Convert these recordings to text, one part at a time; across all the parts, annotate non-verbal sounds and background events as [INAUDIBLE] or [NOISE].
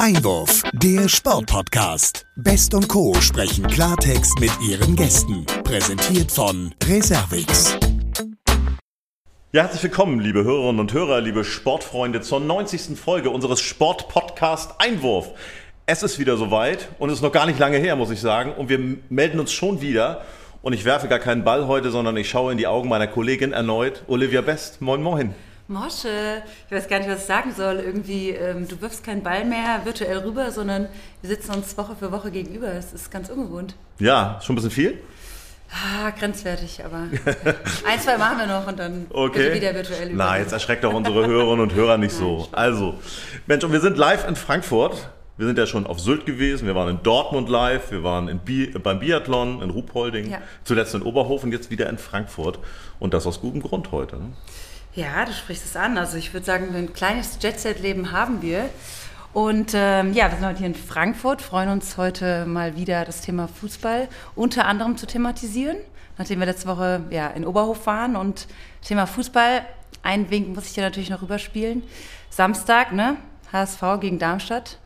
Einwurf, der Sportpodcast. Best und Co. sprechen Klartext mit ihren Gästen. Präsentiert von Reservix. Ja, herzlich willkommen, liebe Hörerinnen und Hörer, liebe Sportfreunde, zur 90. Folge unseres Sportpodcast Einwurf. Es ist wieder soweit und es ist noch gar nicht lange her, muss ich sagen. Und wir melden uns schon wieder. Und ich werfe gar keinen Ball heute, sondern ich schaue in die Augen meiner Kollegin erneut, Olivia Best. Moin, moin. Mosche, ich weiß gar nicht, was ich sagen soll. Irgendwie, ähm, du wirfst keinen Ball mehr virtuell rüber, sondern wir sitzen uns Woche für Woche gegenüber. Das ist ganz ungewohnt. Ja, schon ein bisschen viel? Ah, grenzwertig, aber ein, zwei machen wir noch und dann okay. wieder virtuell über. Na, jetzt erschreckt doch unsere Hörerinnen und Hörer nicht [LAUGHS] so. Also, Mensch, und wir sind live in Frankfurt. Wir sind ja schon auf Sylt gewesen, wir waren in Dortmund live, wir waren in Bi beim Biathlon in Ruhpolding, ja. zuletzt in Oberhofen, jetzt wieder in Frankfurt. Und das aus gutem Grund heute. Ne? Ja, du sprichst es an. Also ich würde sagen, ein kleines Jet-Set-Leben haben wir. Und ähm, ja, wir sind heute hier in Frankfurt, freuen uns heute mal wieder das Thema Fußball unter anderem zu thematisieren, nachdem wir letzte Woche ja, in Oberhof waren und Thema Fußball, ein Wink muss ich dir natürlich noch rüberspielen. Samstag, ne? HSV gegen Darmstadt.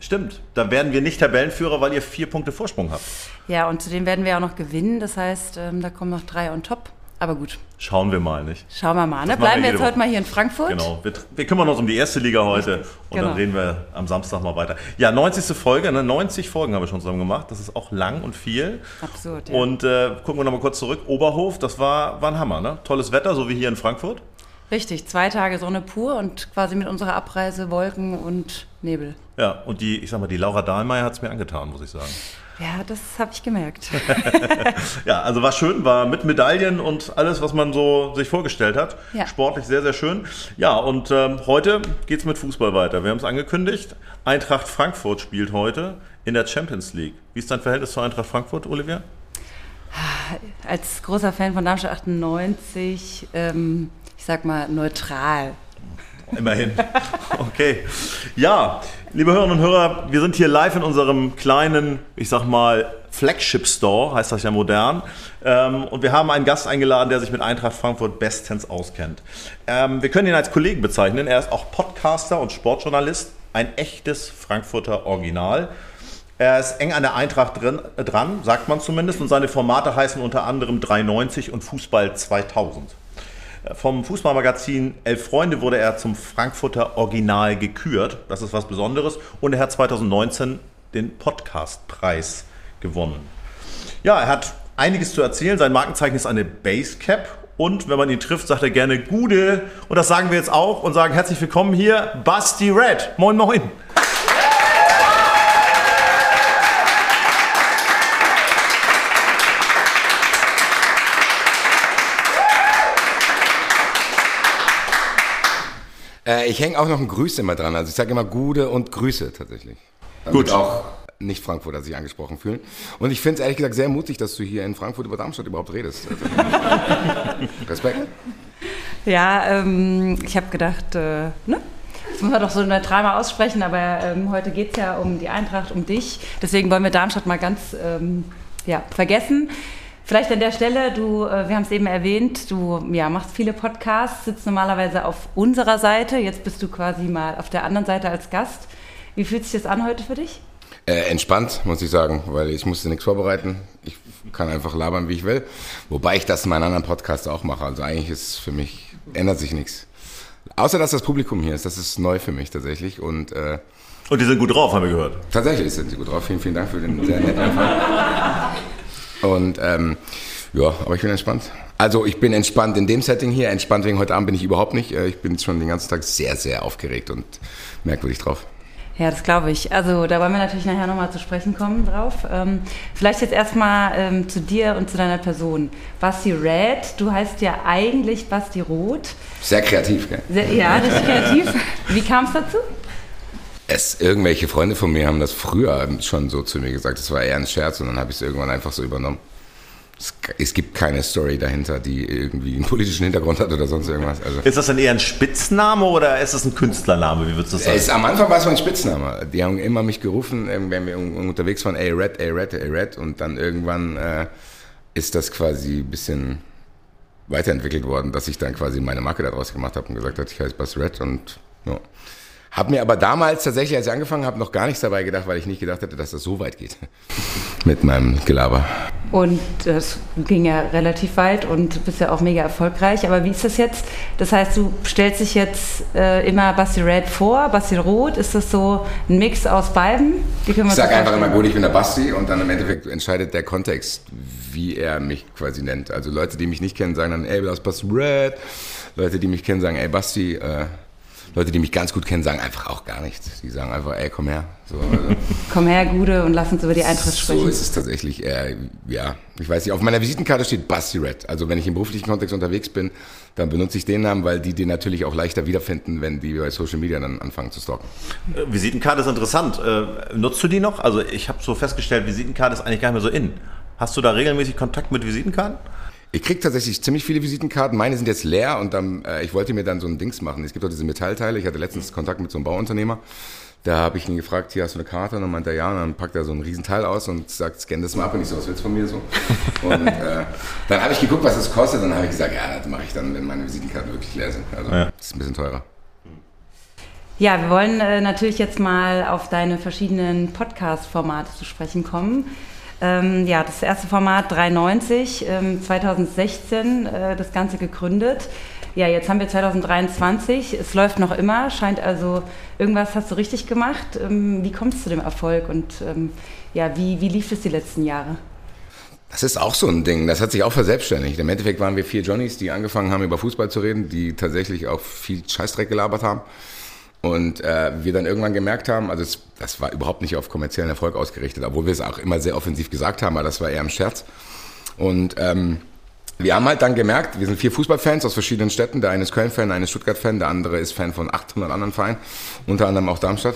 Stimmt, da werden wir nicht Tabellenführer, weil ihr vier Punkte Vorsprung habt. Ja, und zudem werden wir auch noch gewinnen, das heißt, ähm, da kommen noch drei on top. Aber gut. Schauen wir mal, nicht? Schauen wir mal. Ne? Bleiben wir jetzt heute mal hier in Frankfurt. Genau. Wir, wir, kümmern uns um die erste Liga heute und genau. dann reden wir am Samstag mal weiter. Ja, 90. Folge, ne? 90 Folgen haben wir schon zusammen gemacht. Das ist auch lang und viel. Absurd, ja. Und äh, gucken wir nochmal kurz zurück. Oberhof, das war, war ein Hammer, ne? Tolles Wetter, so wie hier in Frankfurt. Richtig, zwei Tage Sonne pur und quasi mit unserer Abreise Wolken und Nebel. Ja, und die, ich sag mal, die Laura Dahlmeier hat es mir angetan, muss ich sagen. Ja, das habe ich gemerkt. [LAUGHS] ja, also war schön, war mit Medaillen und alles, was man so sich vorgestellt hat. Ja. Sportlich sehr, sehr schön. Ja, und ähm, heute geht es mit Fußball weiter. Wir haben es angekündigt. Eintracht Frankfurt spielt heute in der Champions League. Wie ist dein Verhältnis zu Eintracht Frankfurt, Olivia? Als großer Fan von Darmstadt 98, ähm, ich sag mal neutral. Immerhin. Okay. Ja, liebe Hörerinnen und Hörer, wir sind hier live in unserem kleinen, ich sag mal, Flagship Store, heißt das ja modern. Ähm, und wir haben einen Gast eingeladen, der sich mit Eintracht Frankfurt bestens auskennt. Ähm, wir können ihn als Kollegen bezeichnen. Er ist auch Podcaster und Sportjournalist. Ein echtes Frankfurter Original. Er ist eng an der Eintracht drin, dran, sagt man zumindest. Und seine Formate heißen unter anderem 390 und Fußball 2000. Vom Fußballmagazin Elf Freunde wurde er zum Frankfurter Original gekürt. Das ist was Besonderes. Und er hat 2019 den Podcastpreis gewonnen. Ja, er hat einiges zu erzählen. Sein Markenzeichen ist eine Basecap. Und wenn man ihn trifft, sagt er gerne Gude. Und das sagen wir jetzt auch und sagen herzlich willkommen hier, Basti Red. Moin, moin. Äh, ich hänge auch noch ein Grüße immer dran. Also ich sage immer Gude und Grüße tatsächlich. Damit Gut. auch nicht Frankfurter sich angesprochen fühlen. Und ich finde es ehrlich gesagt sehr mutig, dass du hier in Frankfurt über Darmstadt überhaupt redest. Also, [LAUGHS] Respekt. Ja, ähm, ich habe gedacht, äh, ne? Das muss man doch so neutral mal aussprechen, aber ähm, heute geht es ja um die Eintracht, um dich. Deswegen wollen wir Darmstadt mal ganz ähm, ja, vergessen. Vielleicht an der Stelle, du, äh, wir haben es eben erwähnt, du ja, machst viele Podcasts, sitzt normalerweise auf unserer Seite, jetzt bist du quasi mal auf der anderen Seite als Gast. Wie fühlt sich das an heute für dich? Äh, entspannt, muss ich sagen, weil ich musste nichts vorbereiten. Ich kann einfach labern, wie ich will. Wobei ich das in meinen anderen Podcasts auch mache. Also eigentlich ist für mich, ändert sich nichts. Außer, dass das Publikum hier ist. Das ist neu für mich tatsächlich. Und, äh, und die sind gut drauf, haben wir gehört. Tatsächlich sind sie gut drauf. Vielen, vielen Dank für den sehr netten Anfang. [LAUGHS] Und ähm, ja, aber ich bin entspannt. Also ich bin entspannt in dem Setting hier. Entspannt wegen heute Abend bin ich überhaupt nicht. Äh, ich bin schon den ganzen Tag sehr, sehr aufgeregt und merkwürdig drauf. Ja, das glaube ich. Also da wollen wir natürlich nachher nochmal zu sprechen kommen drauf. Ähm, vielleicht jetzt erstmal ähm, zu dir und zu deiner Person. Basti Red, du heißt ja eigentlich Basti Roth. Sehr kreativ, gell? Sehr, ja, das ist kreativ. [LAUGHS] Wie kam es dazu? Es, irgendwelche Freunde von mir haben das früher schon so zu mir gesagt. Das war eher ein Scherz und dann habe ich es irgendwann einfach so übernommen. Es, es, gibt keine Story dahinter, die irgendwie einen politischen Hintergrund hat oder sonst irgendwas. Also ist das dann eher ein Spitzname oder ist das ein Künstlername? Wie würdest du sagen? Es, am Anfang war es mein Spitzname. Die haben immer mich gerufen, wenn wir unterwegs waren, ey Red, ey Red, ey Red. Und dann irgendwann äh, ist das quasi ein bisschen weiterentwickelt worden, dass ich dann quasi meine Marke daraus gemacht habe und gesagt habe, ich heiße Bass Red und ja Hab mir aber damals tatsächlich, als ich angefangen habe, noch gar nichts dabei gedacht, weil ich nicht gedacht hätte, dass das so weit geht [LAUGHS] mit meinem Gelaber. Und das ging ja relativ weit und du bist ja auch mega erfolgreich. Aber wie ist das jetzt? Das heißt, du stellst dich jetzt äh, immer Basti Red vor, Basti Roth. Ist das so ein Mix aus beiden? ich sage einfach immer gut, ich bin der Basti und dann im Endeffekt entscheidet der Kontext, wie er mich quasi nennt. Also Leute, die mich nicht kennen, sagen dann, ey, du bist Basti Red. Leute, die mich kennen, sagen, ey, Basti, äh, Leute, die mich ganz gut kennen, sagen einfach auch gar nichts. Die sagen einfach, ey, komm her. So, also. [LAUGHS] komm her, Gude, und lass uns über die Eintritt sprechen. So ist es tatsächlich. Äh, ja, ich weiß nicht. Auf meiner Visitenkarte steht Basti Red. Also wenn ich im beruflichen Kontext unterwegs bin, dann benutze ich den Namen, weil die den natürlich auch leichter wiederfinden, wenn die bei Social Media dann anfangen zu stalken. Äh, Visitenkarte ist interessant. Äh, nutzt du die noch? Also ich habe so festgestellt, Visitenkarte ist eigentlich gar nicht mehr so in. Hast du da regelmäßig Kontakt mit Visitenkarten? Ich kriege tatsächlich ziemlich viele Visitenkarten. Meine sind jetzt leer und dann, äh, ich wollte mir dann so ein Dings machen. Es gibt auch diese Metallteile. Ich hatte letztens Kontakt mit so einem Bauunternehmer. Da habe ich ihn gefragt, hier hast du eine Karte? Und dann meinte er ja. Und dann packt er so ein Riesenteil aus und sagt, scan das mal ab. Und ich so, was willst du von mir so? [LAUGHS] Und äh, dann habe ich geguckt, was das kostet. Und dann habe ich gesagt, ja, das mache ich dann, wenn meine Visitenkarten wirklich leer sind. Also ja. das ist ein bisschen teurer. Ja, wir wollen äh, natürlich jetzt mal auf deine verschiedenen Podcast-Formate zu sprechen kommen. Ähm, ja, das erste Format 93, ähm, 2016 äh, das Ganze gegründet. Ja, jetzt haben wir 2023, es läuft noch immer, scheint also, irgendwas hast du richtig gemacht. Ähm, wie kommst du zu dem Erfolg und ähm, ja, wie, wie lief es die letzten Jahre? Das ist auch so ein Ding, das hat sich auch verselbstständigt. Im Endeffekt waren wir vier Johnnies, die angefangen haben, über Fußball zu reden, die tatsächlich auch viel Scheißdreck gelabert haben. Und äh, wir dann irgendwann gemerkt haben, also es, das war überhaupt nicht auf kommerziellen Erfolg ausgerichtet, obwohl wir es auch immer sehr offensiv gesagt haben, aber das war eher im Scherz. Und ähm, wir haben halt dann gemerkt, wir sind vier Fußballfans aus verschiedenen Städten. Der eine ist Köln-Fan, der eine ist Stuttgart-Fan, der andere ist Fan von 800 anderen Vereinen, unter anderem auch Darmstadt.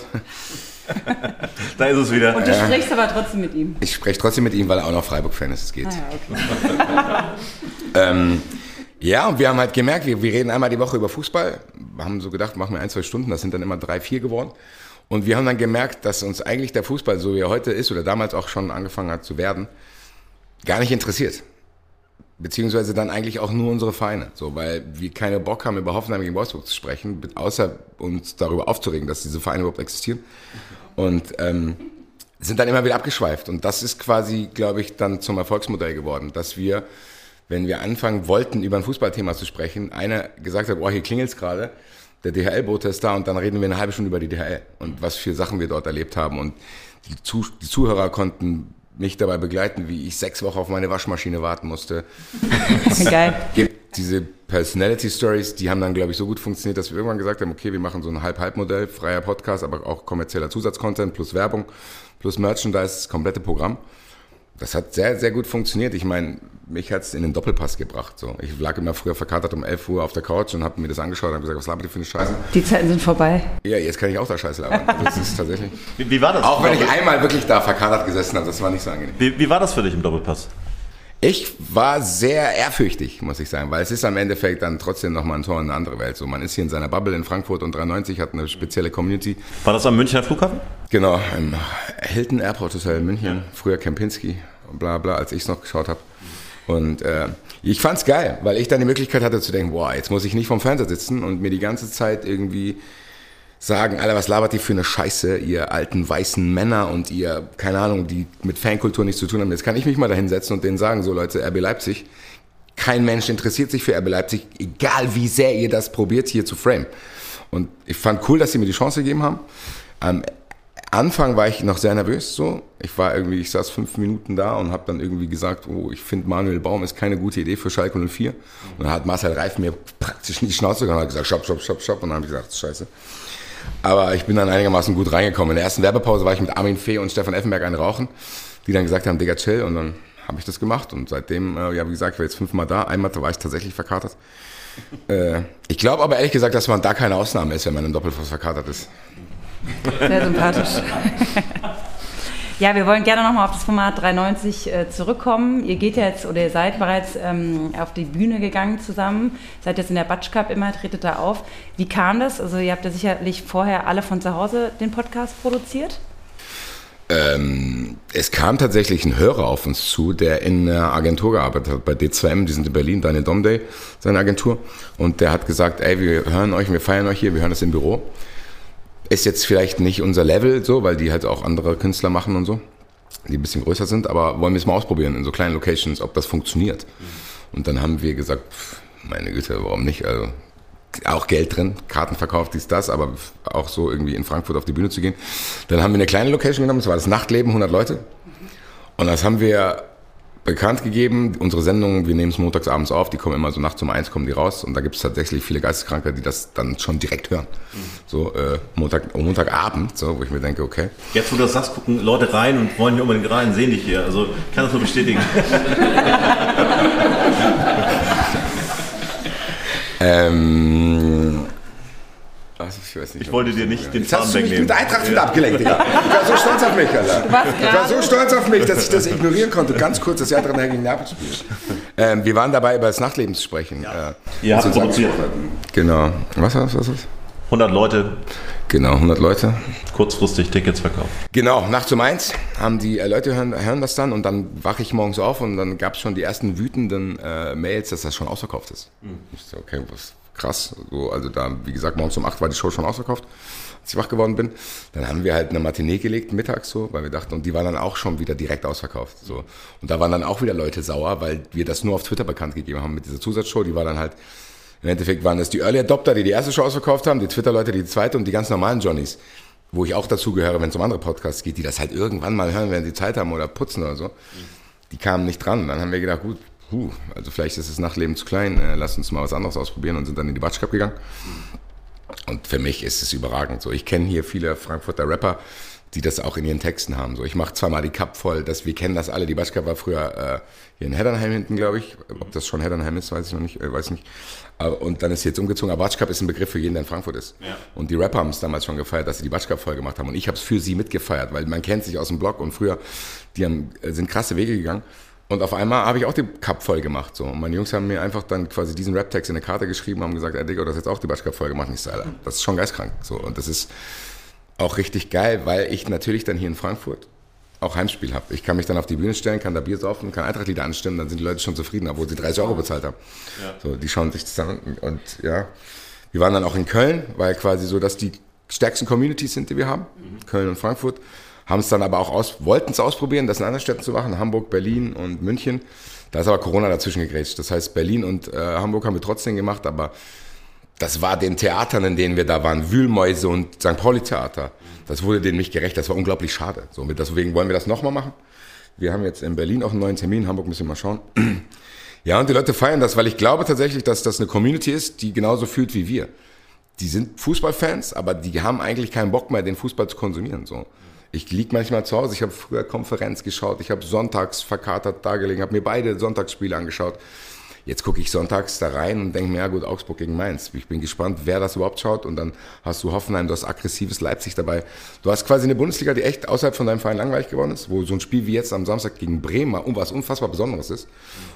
[LAUGHS] da ist es wieder. Und du sprichst aber trotzdem mit ihm. Ich spreche trotzdem mit ihm, weil er auch noch Freiburg-Fan ist. Es geht. Ah, ja, okay. [LAUGHS] ähm, ja, und wir haben halt gemerkt, wir, wir reden einmal die Woche über Fußball. Haben so gedacht, machen wir ein, zwei Stunden, das sind dann immer drei, vier geworden. Und wir haben dann gemerkt, dass uns eigentlich der Fußball, so wie er heute ist oder damals auch schon angefangen hat zu werden, gar nicht interessiert. Beziehungsweise dann eigentlich auch nur unsere Vereine. So, weil wir keine Bock haben, über Hoffenheim gegen Wolfsburg zu sprechen, außer uns darüber aufzuregen, dass diese Vereine überhaupt existieren. Und ähm, sind dann immer wieder abgeschweift. Und das ist quasi, glaube ich, dann zum Erfolgsmodell geworden, dass wir wenn wir anfangen wollten, über ein Fußballthema zu sprechen, einer gesagt hat, boah, hier klingelt's gerade, der DHL-Bote ist da und dann reden wir eine halbe Stunde über die DHL und was für Sachen wir dort erlebt haben. Und die, Zuh die Zuhörer konnten mich dabei begleiten, wie ich sechs Wochen auf meine Waschmaschine warten musste. [LAUGHS] Geil. gibt diese Personality Stories, die haben dann, glaube ich, so gut funktioniert, dass wir irgendwann gesagt haben, okay, wir machen so ein Halb-Halb-Modell, freier Podcast, aber auch kommerzieller Zusatzcontent plus Werbung plus Merchandise, das komplette Programm. Das hat sehr, sehr gut funktioniert. Ich meine, mich hat es in den Doppelpass gebracht. So. Ich lag immer früher verkatert um 11 Uhr auf der Couch und habe mir das angeschaut und habe gesagt, was labert ihr für eine Scheiße? Die Zeiten sind vorbei. Ja, jetzt kann ich auch da Scheiße labern. Also [LAUGHS] das ist tatsächlich. Wie, wie war das? Auch wenn ich einmal wirklich da verkatert gesessen habe, das war nicht so angenehm. Wie, wie war das für dich im Doppelpass? Ich war sehr ehrfürchtig, muss ich sagen, weil es ist am Endeffekt dann trotzdem nochmal ein Tor in eine andere Welt. So, man ist hier in seiner Bubble in Frankfurt und 93 hat eine spezielle Community. War das am Münchner Flughafen? Genau, im Hilton Airport Hotel München, früher Kempinski bla bla, als ich es noch geschaut habe. Und äh, ich fand's geil, weil ich dann die Möglichkeit hatte zu denken, boah, jetzt muss ich nicht vom Fernseher sitzen und mir die ganze Zeit irgendwie sagen, Alter, was labert ihr für eine Scheiße, ihr alten weißen Männer und ihr, keine Ahnung, die mit Fankultur nichts zu tun haben. Jetzt kann ich mich mal da hinsetzen und denen sagen, so Leute, RB Leipzig, kein Mensch interessiert sich für RB Leipzig, egal wie sehr ihr das probiert hier zu frame. Und ich fand cool, dass sie mir die Chance gegeben haben. Am Anfang war ich noch sehr nervös so. Ich war irgendwie, ich saß fünf Minuten da und habe dann irgendwie gesagt, oh, ich finde Manuel Baum ist keine gute Idee für Schalke 04. Und dann hat Marcel Reif mir praktisch in die Schnauze gehauen und hat gesagt, stopp, stopp, stopp, stopp. Und dann habe ich gesagt, scheiße. Aber ich bin dann einigermaßen gut reingekommen. In der ersten Werbepause war ich mit Armin Fee und Stefan Effenberg ein Rauchen, die dann gesagt haben, Digga, chill. Und dann habe ich das gemacht. Und seitdem, äh, ja, wie gesagt, ich war jetzt fünfmal da. Einmal war ich tatsächlich verkatert. [LAUGHS] Äh, ich glaube aber ehrlich gesagt, dass man da keine Ausnahme ist, wenn man im Doppelpass verkatert ist. Sehr sympathisch. [LAUGHS] Ja, wir wollen gerne nochmal auf das Format 390 äh, zurückkommen. Ihr geht jetzt oder ihr seid bereits ähm, auf die Bühne gegangen zusammen, seid jetzt in der Batsch Cup immer, tretet da auf. Wie kam das? Also ihr habt ja sicherlich vorher alle von zu Hause den Podcast produziert. Ähm, es kam tatsächlich ein Hörer auf uns zu, der in einer Agentur gearbeitet hat, bei D2M, die sind in Berlin, Daniel Domday, seine Agentur. Und der hat gesagt, ey, wir hören euch, wir feiern euch hier, wir hören das im Büro Ist jetzt vielleicht nicht unser Level so, weil die halt auch andere Künstler machen und so, die ein bisschen größer sind, aber wollen wir es mal ausprobieren in so kleinen Locations, ob das funktioniert. Und dann haben wir gesagt, meine Güte, warum nicht? Also auch Geld drin, Karten verkauft, dies, das, aber auch so irgendwie in Frankfurt auf die Bühne zu gehen. Dann haben wir eine kleine Location genommen, das war das Nachtleben, 100 Leute. Und das haben wir bekannt gegeben. Unsere Sendungen, wir nehmen es montags abends auf, die kommen immer so nachts um eins, kommen die raus. Und da gibt es tatsächlich viele Geisteskranke, die das dann schon direkt hören. So äh, Montag, Montagabend, so, wo ich mir denke, okay. Jetzt, wo du das sagst, gucken Leute rein und wollen hier unbedingt rein, sehen dich hier. Also ich kann das nur bestätigen. [LAUGHS] ähm, ich, weiß nicht, Ich wollte dir nicht den Jetzt hast Faden du mich wegnehmen. mit Eintracht wieder abgelenkt, Digga. Ich war so stolz auf mich, Alter. warst Ich war so stolz auf mich, dass ich das ignorieren konnte. Ganz kurz, dass die Eintracht nachher gegen Neapel spielt. Ähm, wir waren dabei, über das Nachtleben zu sprechen. Ja. Ihr habt produziert. Genau. Was was was was? 100 Leute, Genau, 100 Leute. kurzfristig Tickets verkauft. Genau, nachts um eins haben die äh, Leute hören, hören das dann und dann wache ich morgens auf und dann gab es schon die ersten wütenden äh, Mails, dass das schon ausverkauft ist. Ich so, okay, was krass. So, also da, wie gesagt, morgens um acht war die Show schon ausverkauft, als ich wach geworden bin. Dann haben wir halt eine Matinee gelegt, mittags so, weil wir dachten, und die war dann auch schon wieder direkt ausverkauft. So. Und da waren dann auch wieder Leute sauer, weil wir das nur auf Twitter bekannt gegeben haben mit dieser Zusatzshow. Die war dann halt im Endeffekt waren das die Early Adopter, die die erste Show ausverkauft haben, die Twitter-Leute, die die zweite und die ganz normalen Johnnies, wo ich auch dazu gehöre, wenn es um andere Podcasts geht, die das halt irgendwann mal hören, wenn sie Zeit haben oder putzen oder so. Die kamen nicht dran. Dann haben wir gedacht, gut, puh, also vielleicht ist das Nachtleben zu klein, äh, lass uns mal was anderes ausprobieren und sind dann in die Batsch Cup gegangen. Und für mich ist es überragend. So, ich kenne hier viele Frankfurter Rapper, die das auch in ihren Texten haben. So, ich mache zweimal die Cup voll, dass wir kennen das alle. Die Batsch Cup war früher äh, hier in Heddernheim hinten, glaube ich. Ob das schon Heddernheim ist, weiß ich noch nicht. Äh, weiß nicht. Aber, und dann ist sie jetzt umgezogen. Aber Batsch Cup ist ein Begriff für jeden, der in Frankfurt ist. Ja. Und die Rapper haben es damals schon gefeiert, dass sie die Batsch Cup voll gemacht haben. Und ich habe es für sie mitgefeiert, weil man kennt sich aus dem Blog und früher, die haben, äh, sind krasse Wege gegangen. Und auf einmal habe ich auch die Cup voll gemacht. So. Und meine Jungs haben mir einfach dann quasi diesen Rap-Text in eine Karte geschrieben, haben gesagt, ey Digga, du hast jetzt auch die Batsch Cup voll gemacht. Und ich so, Alter, das ist schon geistkrank. So. Und das ist auch richtig geil, weil ich natürlich dann hier in Frankfurt auch Heimspiel habe. Ich kann mich dann auf die Bühne stellen, kann da Bier saufen, kann Eintrachtlieder anstimmen, dann sind die Leute schon zufrieden, obwohl sie 30 Euro bezahlt haben. So, die schauen sich das an und, und ja. Wir waren dann auch in Köln, weil quasi so, dass die stärksten Communities sind, die wir haben. Köln und Frankfurt. Haben es dann aber auch aus, wollten es ausprobieren, das in anderen Städten zu machen, Hamburg, Berlin und München. Da ist aber Corona dazwischen gegrätscht. Das heißt, Berlin und äh, Hamburg haben wir trotzdem gemacht, aber das war den Theatern, in denen wir da waren, Wühlmäuse und St. Pauli Theater. Das wurde denen nicht gerecht. Das war unglaublich schade. So, deswegen wollen wir das nochmal machen. Wir haben jetzt in Berlin auch einen neuen Termin. In Hamburg müssen wir mal schauen. [CLEARS THROAT] Ja, und die Leute feiern das, weil ich glaube tatsächlich, dass das eine Community ist, die genauso fühlt wie wir. Die sind Fußballfans, aber die haben eigentlich keinen Bock mehr, den Fußball zu konsumieren. So. Ich lieg manchmal zu Hause, ich habe früher Konferenz geschaut, ich habe sonntags verkatert da habe mir beide Sonntagsspiele angeschaut. Jetzt gucke ich sonntags da rein und denke mir, ja gut, Augsburg gegen Mainz. Ich bin gespannt, wer das überhaupt schaut. Und dann hast du Hoffenheim, du hast aggressives Leipzig dabei. Du hast quasi eine Bundesliga, die echt außerhalb von deinem Verein langweilig geworden ist, wo so ein Spiel wie jetzt am Samstag gegen Bremen mal was unfassbar Besonderes ist.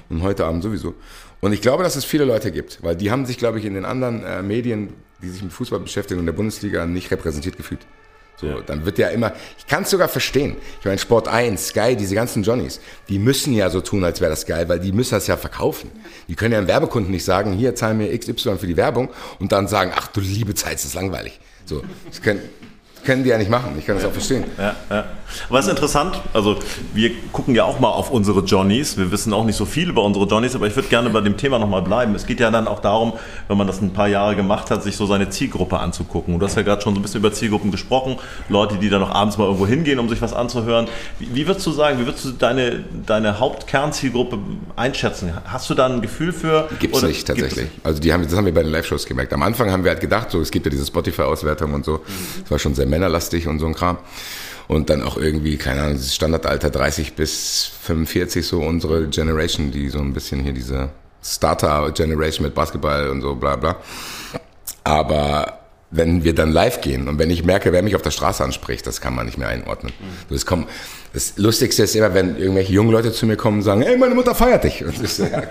Und heute Abend sowieso. Und ich glaube, dass es viele Leute gibt, weil die haben sich, glaube ich, in den anderen äh, Medien, die sich mit Fußball beschäftigen und der Bundesliga nicht repräsentiert gefühlt. So, dann wird ja immer, ich kann es sogar verstehen. Ich meine, Sport 1, Sky, diese ganzen Johnnies, die müssen ja so tun, als wäre das geil, weil die müssen das ja verkaufen. Die können ja einem Werbekunden nicht sagen, hier zahlen mir XY für die Werbung und dann sagen, ach du liebe Zeit, das ist langweilig. So, das können, können die ja nicht machen. Ich kann das auch verstehen. Ja, ja. Aber es ist interessant, also wir gucken ja auch mal auf unsere Johnnies. Wir wissen auch nicht so viel über unsere Johnnies, aber ich würde gerne bei dem Thema nochmal bleiben. Es geht ja dann auch darum, wenn man das ein paar Jahre gemacht hat, sich so seine Zielgruppe anzugucken. Und du hast ja gerade schon so ein bisschen über Zielgruppen gesprochen. Leute, die dann noch abends mal irgendwo hingehen, um sich was anzuhören. Wie, wie würdest du sagen, wie würdest du deine, deine Hauptkernzielgruppe einschätzen? Hast du da ein Gefühl für? Nicht gibt es tatsächlich. Also die haben, das haben wir bei den Live-Shows gemerkt. Am Anfang haben wir halt gedacht, so es gibt ja diese Spotify-Auswertung und so. Es war schon sehr männerlastig und so ein Kram. Und dann auch irgendwie, keine Ahnung, dieses Standardalter 30 bis 45, so unsere Generation, die so ein bisschen hier diese Starter-Generation mit Basketball und so bla bla. Aber wenn wir dann live gehen und wenn ich merke, wer mich auf der Straße anspricht, das kann man nicht mehr einordnen. Das, kommt, das Lustigste ist immer, wenn irgendwelche jungen Leute zu mir kommen und sagen, ey, meine Mutter feiert dich. Und ich so, ja, [LAUGHS]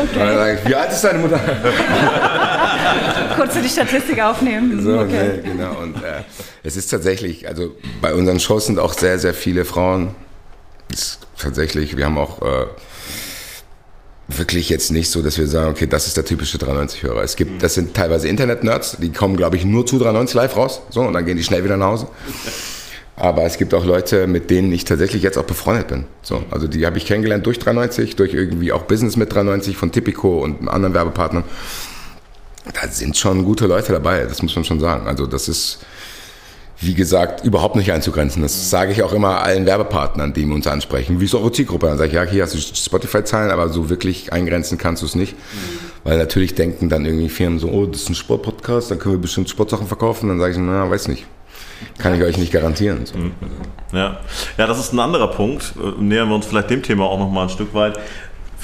und dann sage ich, wie alt ist deine Mutter? [LAUGHS] Kurz die Statistik aufnehmen. So, okay. ne, genau. Und äh, es ist tatsächlich, also bei unseren Shows sind auch sehr, sehr viele Frauen. Ist tatsächlich, wir haben auch äh, wirklich jetzt nicht so, dass wir sagen, okay, das ist der typische 93-Hörer. Es gibt, das sind teilweise Internet-Nerds, die kommen, glaube ich, nur zu 93 live raus, so, und dann gehen die schnell wieder nach Hause. Aber es gibt auch Leute, mit denen ich tatsächlich jetzt auch befreundet bin. So, also die habe ich kennengelernt durch 93, durch irgendwie auch Business mit 93 von Tipico und anderen Werbepartnern. Da sind schon gute Leute dabei, das muss man schon sagen. Also das ist, wie gesagt, überhaupt nicht einzugrenzen. Das sage ich auch immer allen Werbepartnern, die uns ansprechen. Wie ist eure Zielgruppe? Dann sage ich, ja, hier hast du Spotify-Zahlen, aber so wirklich eingrenzen kannst du es nicht. Mhm. Weil natürlich denken dann irgendwie Firmen so, oh, das ist ein Sportpodcast, dann können wir bestimmt Sportsachen verkaufen. Dann sage ich, na, weiß nicht. Kann ich euch nicht garantieren. So. Mhm. Ja. ja, das ist ein anderer Punkt. Äh, nähern wir uns vielleicht dem Thema auch noch mal ein Stück weit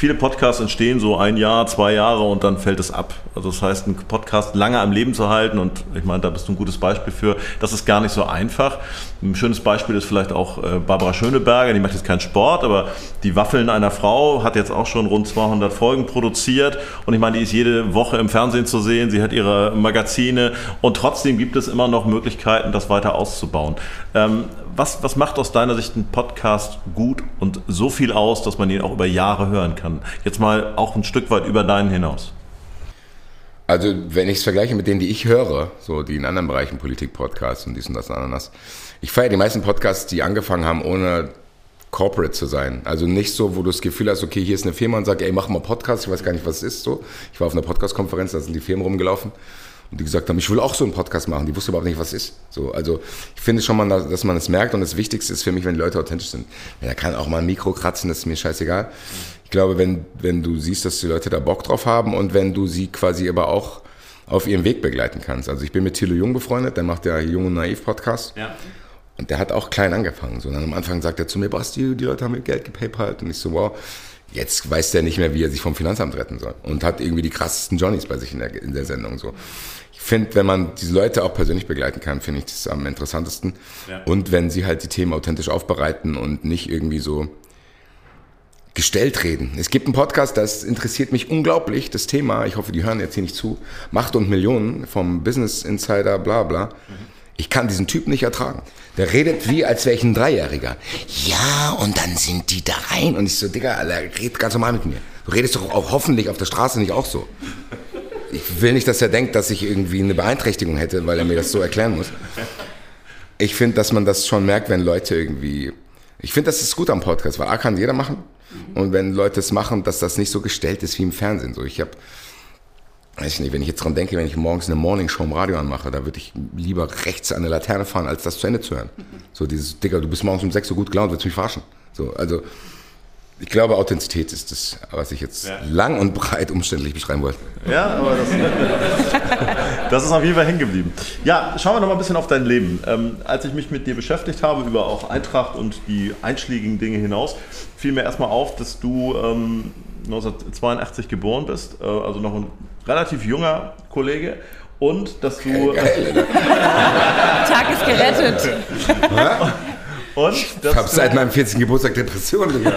viele Podcasts entstehen so ein Jahr, zwei Jahre und dann fällt es ab. Also das heißt, einen Podcast lange am Leben zu halten und ich meine, da bist du ein gutes Beispiel für, das ist gar nicht so einfach. Ein schönes Beispiel ist vielleicht auch äh, Barbara Schöneberger, die macht jetzt keinen Sport, aber die Waffeln einer Frau hat jetzt auch schon rund 200 Folgen produziert und ich meine, die ist jede Woche im Fernsehen zu sehen, sie hat ihre Magazine und trotzdem gibt es immer noch Möglichkeiten, das weiter auszubauen. Ähm, was, was macht aus deiner Sicht ein Podcast gut und so viel aus, dass man ihn auch über Jahre hören kann? Jetzt mal auch ein Stück weit über deinen hinaus. Also, wenn ich es vergleiche mit denen, die ich höre, so die in anderen Bereichen Politik-Podcasts und dies und das und anderes, ich feiere die meisten Podcasts, die angefangen haben, ohne corporate zu sein. Also nicht so, wo du das Gefühl hast, okay, hier ist eine Firma und sag, ey, mach mal Podcast, ich weiß gar nicht, was es ist. So. Ich war auf einer Podcast-Konferenz, da sind die Firmen rumgelaufen und die gesagt haben, ich will auch so einen Podcast machen. Die wusste überhaupt nicht, was es ist. So, also ich finde schon mal, dass man es merkt und das Wichtigste ist für mich, wenn die Leute authentisch sind. Ja, kann auch mal ein Mikro kratzen, das ist mir scheißegal. Ich glaube, wenn, wenn du siehst, dass die Leute da Bock drauf haben und wenn du sie quasi aber auch auf ihrem Weg begleiten kannst. Also ich bin mit Thilo Jung befreundet, der macht ja Jung und Naiv Podcast. Ja. Und der hat auch klein angefangen. So, und dann am Anfang sagt er zu mir, Basti, die Leute haben mir Geld gepaypalt. Und ich so, wow. Jetzt weiß der nicht mehr, wie er sich vom Finanzamt retten soll. Und hat irgendwie die krassesten Johnnies bei sich in der, in der Sendung. So finde, wenn man diese Leute auch persönlich begleiten kann, finde ich das am interessantesten. Ja. Und wenn sie halt die Themen authentisch aufbereiten und nicht irgendwie so gestellt reden. Es gibt einen Podcast, das interessiert mich unglaublich, das Thema, ich hoffe, die hören jetzt hier nicht zu, Macht und Millionen vom Business Insider, bla bla. Mhm. Ich kann diesen Typ nicht ertragen. Der redet wie, als wäre ich ein Dreijähriger. Ja, und dann sind die da rein. Und ich so, Digga, Alter, red ganz normal mit mir. Du redest doch auch hoffentlich auf der Straße nicht auch so ich will nicht, dass er denkt, dass ich irgendwie eine Beeinträchtigung hätte, weil er mir das so erklären muss. Ich finde, dass man das schon merkt, wenn Leute irgendwie. Ich finde, das ist gut am Podcast, weil A kann jeder machen. Und wenn Leute es machen, dass das nicht so gestellt ist wie im Fernsehen. So, ich habe, weiß ich nicht, wenn ich jetzt dran denke, wenn ich morgens eine Morningshow im Radio anmache, da würde ich lieber rechts an der Laterne fahren, als das zu Ende zu hören. So dieses, Digga, du bist morgens um sechs so gut gelaunt, willst mich verarschen. So, also ich glaube, Authentizität ist das, was ich jetzt ja. lang und breit umständlich beschreiben wollte. Ja, aber das, [LAUGHS] das ist auf jeden Fall hängen geblieben. Ja, schauen wir noch mal ein bisschen auf dein Leben. Ähm, als ich mich mit dir beschäftigt habe, über auch Eintracht und die einschlägigen Dinge hinaus, fiel mir erstmal auf, dass du ähm, 1982 geboren bist, äh, also noch ein relativ junger Kollege. Und dass du. Geil, Tag ist gerettet. [LAUGHS] Und ich habe seit meinem 14. Geburtstag Depressionen [LAUGHS]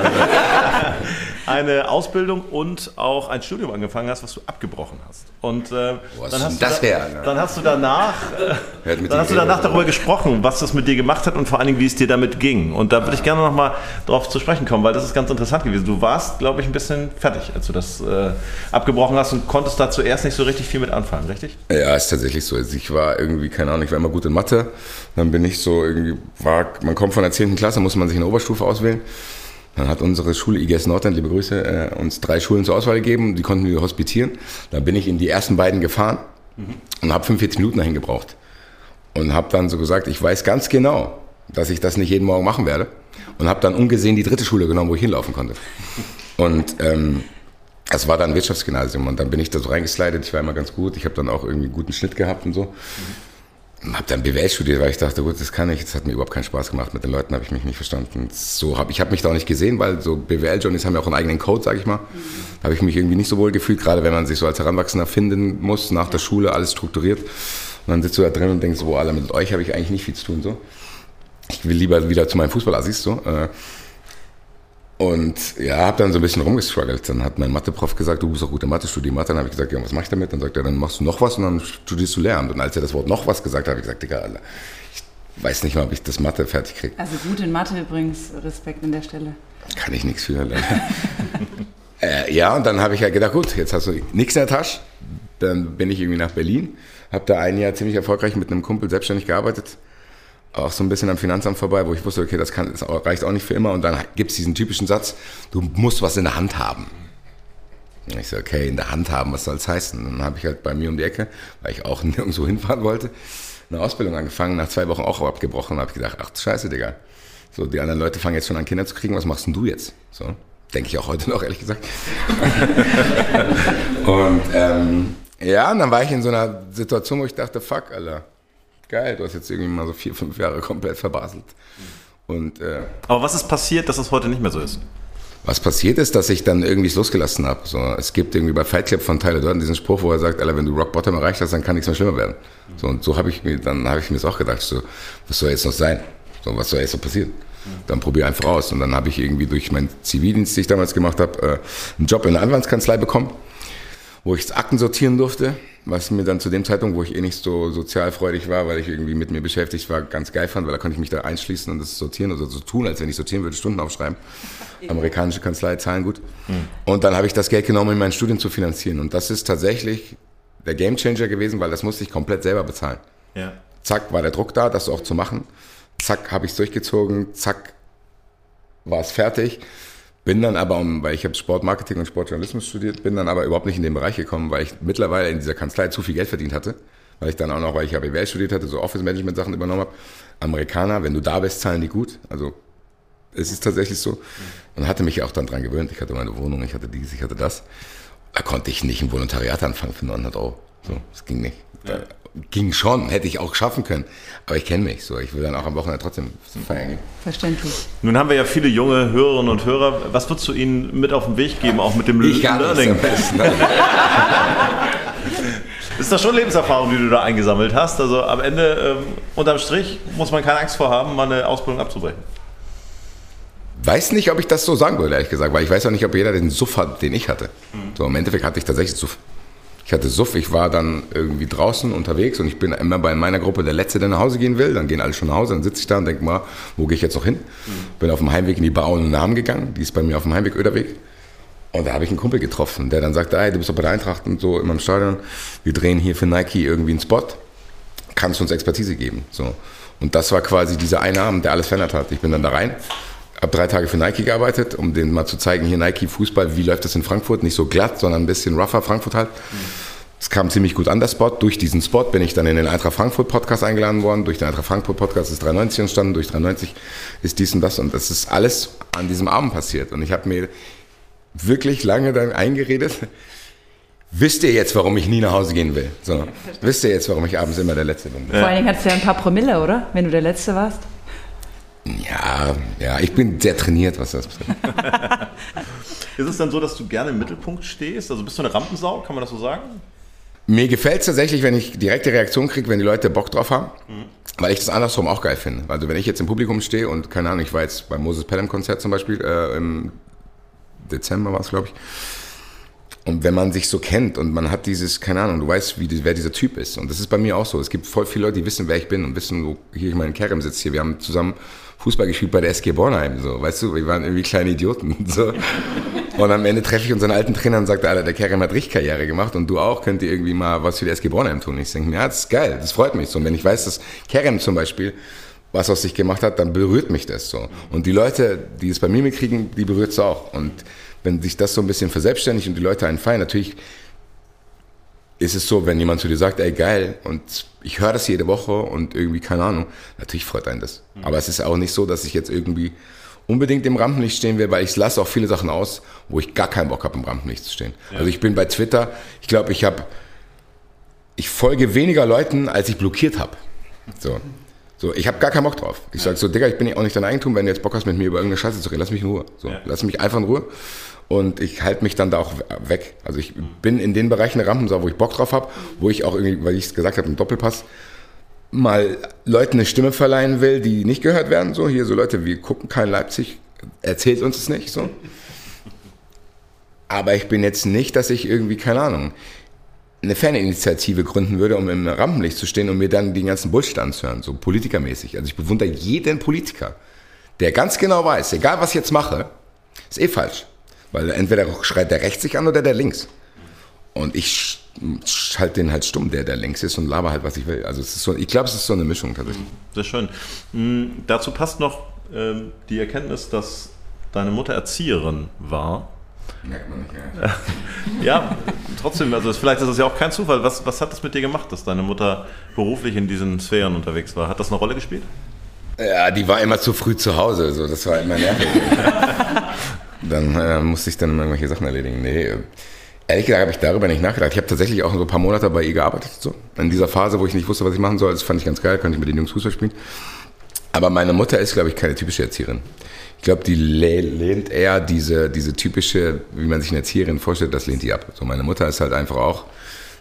eine Ausbildung und auch ein Studium angefangen hast, was du abgebrochen hast. Und äh, dann, hast das da, ne? dann hast du danach, [LAUGHS] äh, dann hast du danach darüber gesprochen, was das mit dir gemacht hat und vor allen Dingen, wie es dir damit ging. Und da würde ich gerne noch mal drauf zu sprechen kommen, weil das ist ganz interessant gewesen. Du warst, glaube ich, ein bisschen fertig, als du das äh, abgebrochen hast und konntest da zuerst nicht so richtig viel mit anfangen, richtig? Ja, ist tatsächlich so. Also ich war irgendwie, keine Ahnung, ich war immer gut in Mathe. Dann bin ich so irgendwie, war, man kommt von der 10. Klasse, muss man sich in der Oberstufe auswählen. Dann hat unsere Schule IGS Nordland, liebe Grüße, äh, uns drei Schulen zur Auswahl gegeben, die konnten wir hospitieren. Da bin ich in die ersten beiden gefahren mhm. und habe 45 Minuten dahin gebraucht. Und habe dann so gesagt, ich weiß ganz genau, dass ich das nicht jeden Morgen machen werde. Und habe dann ungesehen die dritte Schule genommen, wo ich hinlaufen konnte. Und ähm, das war dann Wirtschaftsgymnasium und dann bin ich da so reingeslidet. Ich war immer ganz gut. Ich habe dann auch irgendwie einen guten Schnitt gehabt und so. Mhm habe dann BWL studiert, weil ich dachte, gut, das kann ich. Das hat mir überhaupt keinen Spaß gemacht. Mit den Leuten habe ich mich nicht verstanden. So hab, ich habe mich da auch nicht gesehen, weil so BWL-Journeys haben ja auch einen eigenen Code, sage ich mal. Da habe ich mich irgendwie nicht so wohl gefühlt, gerade wenn man sich so als Heranwachsender finden muss, nach der Schule, alles strukturiert. Und dann sitzt du da drin und denkst, so, boah, alle mit euch habe ich eigentlich nicht viel zu tun. So. Ich will lieber wieder zu meinen Fußballassis. So. Äh, und ja, habe dann so ein bisschen rumgestruggelt. Dann hat mein Mathe-Prof gesagt, du bist auch gut in Mathe, studier Mathe. Dann habe ich gesagt, ja, was mache ich damit? Dann sagt er, dann machst du noch was und dann studierst du Lehramt. Und als er das Wort noch was gesagt hat, habe ich gesagt, Digga, Alter, ich weiß nicht mal, ob ich das Mathe fertig kriege. Also gut in Mathe übrigens, Respekt an der Stelle. Kann ich nichts für. [LAUGHS] Äh, ja, und dann habe ich halt gedacht, gut, jetzt hast du nichts in der Tasche. Dann bin ich irgendwie nach Berlin, habe da ein Jahr ziemlich erfolgreich mit einem Kumpel selbstständig gearbeitet. Auch so ein bisschen am Finanzamt vorbei, wo ich wusste, okay, das, kann, das reicht auch nicht für immer. Und dann gibt es diesen typischen Satz, du musst was in der Hand haben. Und ich so, okay, in der Hand haben, was soll es heißen? Und dann habe ich halt bei mir um die Ecke, weil ich auch [LAUGHS] nirgendwo hinfahren wollte, eine Ausbildung angefangen, nach zwei Wochen auch abgebrochen und habe gedacht, ach scheiße, Digga. So, die anderen Leute fangen jetzt schon an, Kinder zu kriegen, was machst denn du jetzt? So, denke ich auch heute noch, ehrlich gesagt. [LAUGHS] und ähm, ja, und dann war ich in so einer Situation, wo ich dachte, fuck, Alter, geil, du hast jetzt irgendwie mal so vier, fünf Jahre komplett verbaselt. Und, äh, Aber was ist passiert, dass das heute nicht mehr so ist? Was passiert ist, dass ich dann irgendwie es losgelassen habe. So, es gibt irgendwie bei Fight Club von Tyler Durden diesen Spruch, wo er sagt, Alter, wenn du Rock Bottom erreicht hast, dann kann nichts mehr schlimmer werden. So, und so habe ich mir, dann habe ich mir das auch gedacht, so, was soll jetzt noch sein? So, was soll jetzt noch passieren? Dann probier einfach aus. Und dann habe ich irgendwie durch meinen Zivildienst, den ich damals gemacht habe, äh, einen Job in der Anwaltskanzlei bekommen, wo ich Akten sortieren durfte was mir dann zu dem Zeitpunkt, wo ich eh nicht so sozialfreudig war, weil ich irgendwie mit mir beschäftigt war, ganz geil fand, weil da konnte ich mich da einschließen und das sortieren oder so tun, als wenn ich sortieren würde, Stunden aufschreiben. Amerikanische Kanzlei zahlen gut. Mhm. Und dann habe ich das Geld genommen, um mein Studium zu finanzieren. Und das ist tatsächlich der Gamechanger gewesen, weil das musste ich komplett selber bezahlen. Ja. Zack, war der Druck da, das auch zu machen. Zack, habe ich es durchgezogen. Zack, war es fertig. Bin dann aber, weil ich habe Sportmarketing und Sportjournalismus studiert, bin dann aber überhaupt nicht in den Bereich gekommen, weil ich mittlerweile in dieser Kanzlei zu viel Geld verdient hatte. Weil ich dann auch noch, weil ich BWL studiert hatte, so Office-Management-Sachen übernommen habe. Amerikaner, wenn du da bist, zahlen die gut. Also es ist tatsächlich so. Und hatte mich auch dann dran gewöhnt. Ich hatte meine Wohnung, ich hatte dies, ich hatte das. Da konnte ich nicht ein Volontariat anfangen für 900 Euro. So, das ging nicht. Ja ging schon, hätte ich auch schaffen können. Aber ich kenne mich so. Ich will dann auch am Wochenende trotzdem feiern gehen. Verständlich. Nun haben wir ja viele junge Hörerinnen und Hörer. Was würdest du ihnen mit auf den Weg geben, auch mit dem ich Learning? Besten, ne? [LAUGHS] ist das schon Lebenserfahrung, die du da eingesammelt hast? Also am Ende, ähm, unterm Strich, muss man keine Angst vor haben, mal eine Ausbildung abzubrechen. Weiß nicht, ob ich das so sagen würde, ehrlich gesagt, weil ich weiß auch nicht, ob jeder den Suff hat, den ich hatte. Mhm. So, im Endeffekt hatte ich tatsächlich Suff. Ich hatte Suff, ich war dann irgendwie draußen unterwegs und ich bin immer bei meiner Gruppe der Letzte, der nach Hause gehen will. Dann gehen alle schon nach Hause, dann sitze ich da und denke mal, wo gehe ich jetzt noch hin? Mhm. Bin auf dem Heimweg in die Bar ohne Namen gegangen, die ist bei mir auf dem Heimweg Öderweg. Und da habe ich einen Kumpel getroffen, der dann sagte, ey, du bist doch bei der Eintracht und so in meinem Stadion. Wir drehen hier für Nike irgendwie einen Spot. Kannst du uns Expertise geben? So. Und das war quasi dieser eine Abend, der alles verändert hat. Ich bin dann da rein habe drei Tage für Nike gearbeitet, um denen mal zu zeigen, hier Nike Fußball, wie läuft das in Frankfurt? Nicht so glatt, sondern ein bisschen rougher Frankfurt halt. Es kam ziemlich gut an, der Spot. Durch diesen Spot bin ich dann in den Eintracht Frankfurt Podcast eingeladen worden. Durch den Eintracht Frankfurt Podcast ist 93 entstanden. Durch 93 ist dies und das. Und das ist alles an diesem Abend passiert. Und ich habe mir wirklich lange dann eingeredet, wisst ihr jetzt, warum ich nie nach Hause gehen will? So, wisst ihr jetzt, warum ich abends immer der Letzte bin? Vor allen Dingen hattest du ja ein paar Promille, oder? Wenn du der Letzte warst. Ja, ja, ich bin sehr trainiert, was das betrifft. [LAUGHS] Ist es dann so, dass du gerne im Mittelpunkt stehst? Also bist du eine Rampensau, kann man das so sagen? Mir gefällt es tatsächlich, wenn ich direkte Reaktion kriege, wenn die Leute Bock drauf haben, mhm. weil ich das andersrum auch geil finde. Also wenn ich jetzt im Publikum stehe und keine Ahnung, ich war jetzt beim Moses Pelham Konzert zum Beispiel äh, im Dezember war es, glaube ich. Und wenn man sich so kennt und man hat dieses, keine Ahnung, du weißt, wie, wer dieser Typ ist. Und das ist bei mir auch so. Es gibt voll viele Leute, die wissen, wer ich bin und wissen, wo hier ich meinen Kerem sitze hier. Wir haben zusammen Fußball gespielt bei der SG Bornheim, so, weißt du, wir waren irgendwie kleine Idioten, [LAUGHS] so. Und am Ende treffe ich unseren alten Trainer und sagt, Alter, der Kerem hat richtig Karriere gemacht und du auch, könnt ihr irgendwie mal was für die SG Bornheim tun. Ich denke mir, ja, das ist geil, das freut mich so. Und wenn ich weiß, dass Kerem zum Beispiel was aus sich gemacht hat, dann berührt mich das so. Und die Leute, die es bei mir mitkriegen, die berührt es auch. Und wenn sich das so ein bisschen verselbstständigt und die Leute einen feiern, natürlich ist es so, wenn jemand zu dir sagt, ey geil, und ich höre das jede Woche und irgendwie, keine Ahnung, natürlich freut einen das. Mhm. Aber es ist auch nicht so, dass ich jetzt irgendwie unbedingt im Rampenlicht stehen will, weil ich lasse auch viele Sachen aus, wo ich gar keinen Bock habe, im Rampenlicht zu stehen. Ja. Also ich bin bei Twitter, ich glaube, ich habe, ich folge weniger Leuten, als ich blockiert habe. So. So, ich habe gar keinen Bock drauf. Ich ja. sage so, Digga, ich bin ja auch nicht dein Eigentum, wenn du jetzt Bock hast, mit mir über irgendeine Scheiße zu reden, lass mich in Ruhe. So, ja. lass mich einfach in Ruhe und ich halte mich dann da auch weg. Also ich bin in den Bereichen der Rampensau, wo ich Bock drauf habe, wo ich auch irgendwie, weil ich es gesagt habe, im Doppelpass, mal Leuten eine Stimme verleihen will, die nicht gehört werden. So hier so Leute, wir gucken kein Leipzig, erzählt uns es nicht so. Aber ich bin jetzt nicht, dass ich irgendwie, keine Ahnung, eine Faninitiative gründen würde, um im Rampenlicht zu stehen und mir dann den ganzen Bullshit anzuhören, so politikermäßig. Also ich bewundere jeden Politiker, der ganz genau weiß, egal was ich jetzt mache, ist eh falsch. Weil entweder schreit der rechts sich an oder der links. Und ich schalte den halt stumm, der der links ist und laber halt, was ich will. Also es ist so, ich glaube, es ist so eine Mischung tatsächlich. Sehr schön. Mhm, dazu passt noch äh, die Erkenntnis, dass deine Mutter Erzieherin war. Merkt man nicht, ja. [LAUGHS] ja, trotzdem, also vielleicht ist es ja auch kein Zufall. Was, was hat das mit dir gemacht, dass deine Mutter beruflich in diesen Sphären unterwegs war? Hat das eine Rolle gespielt? Ja, die war immer zu früh zu Hause, so das war immer nervig. [LAUGHS] dann äh, musste ich dann irgendwelche Sachen erledigen. Nee, ehrlich gesagt habe ich darüber nicht nachgedacht. Ich habe tatsächlich auch so ein paar Monate bei ihr gearbeitet. So. In dieser Phase, wo ich nicht wusste, was ich machen soll, das fand ich ganz geil, konnte ich mit den Jungs Fußball spielen. Aber meine Mutter ist, glaube ich, keine typische Erzieherin. Ich glaube, die lehnt eher diese, diese typische, wie man sich eine Erzieherin vorstellt, das lehnt die ab. So, meine Mutter ist halt einfach auch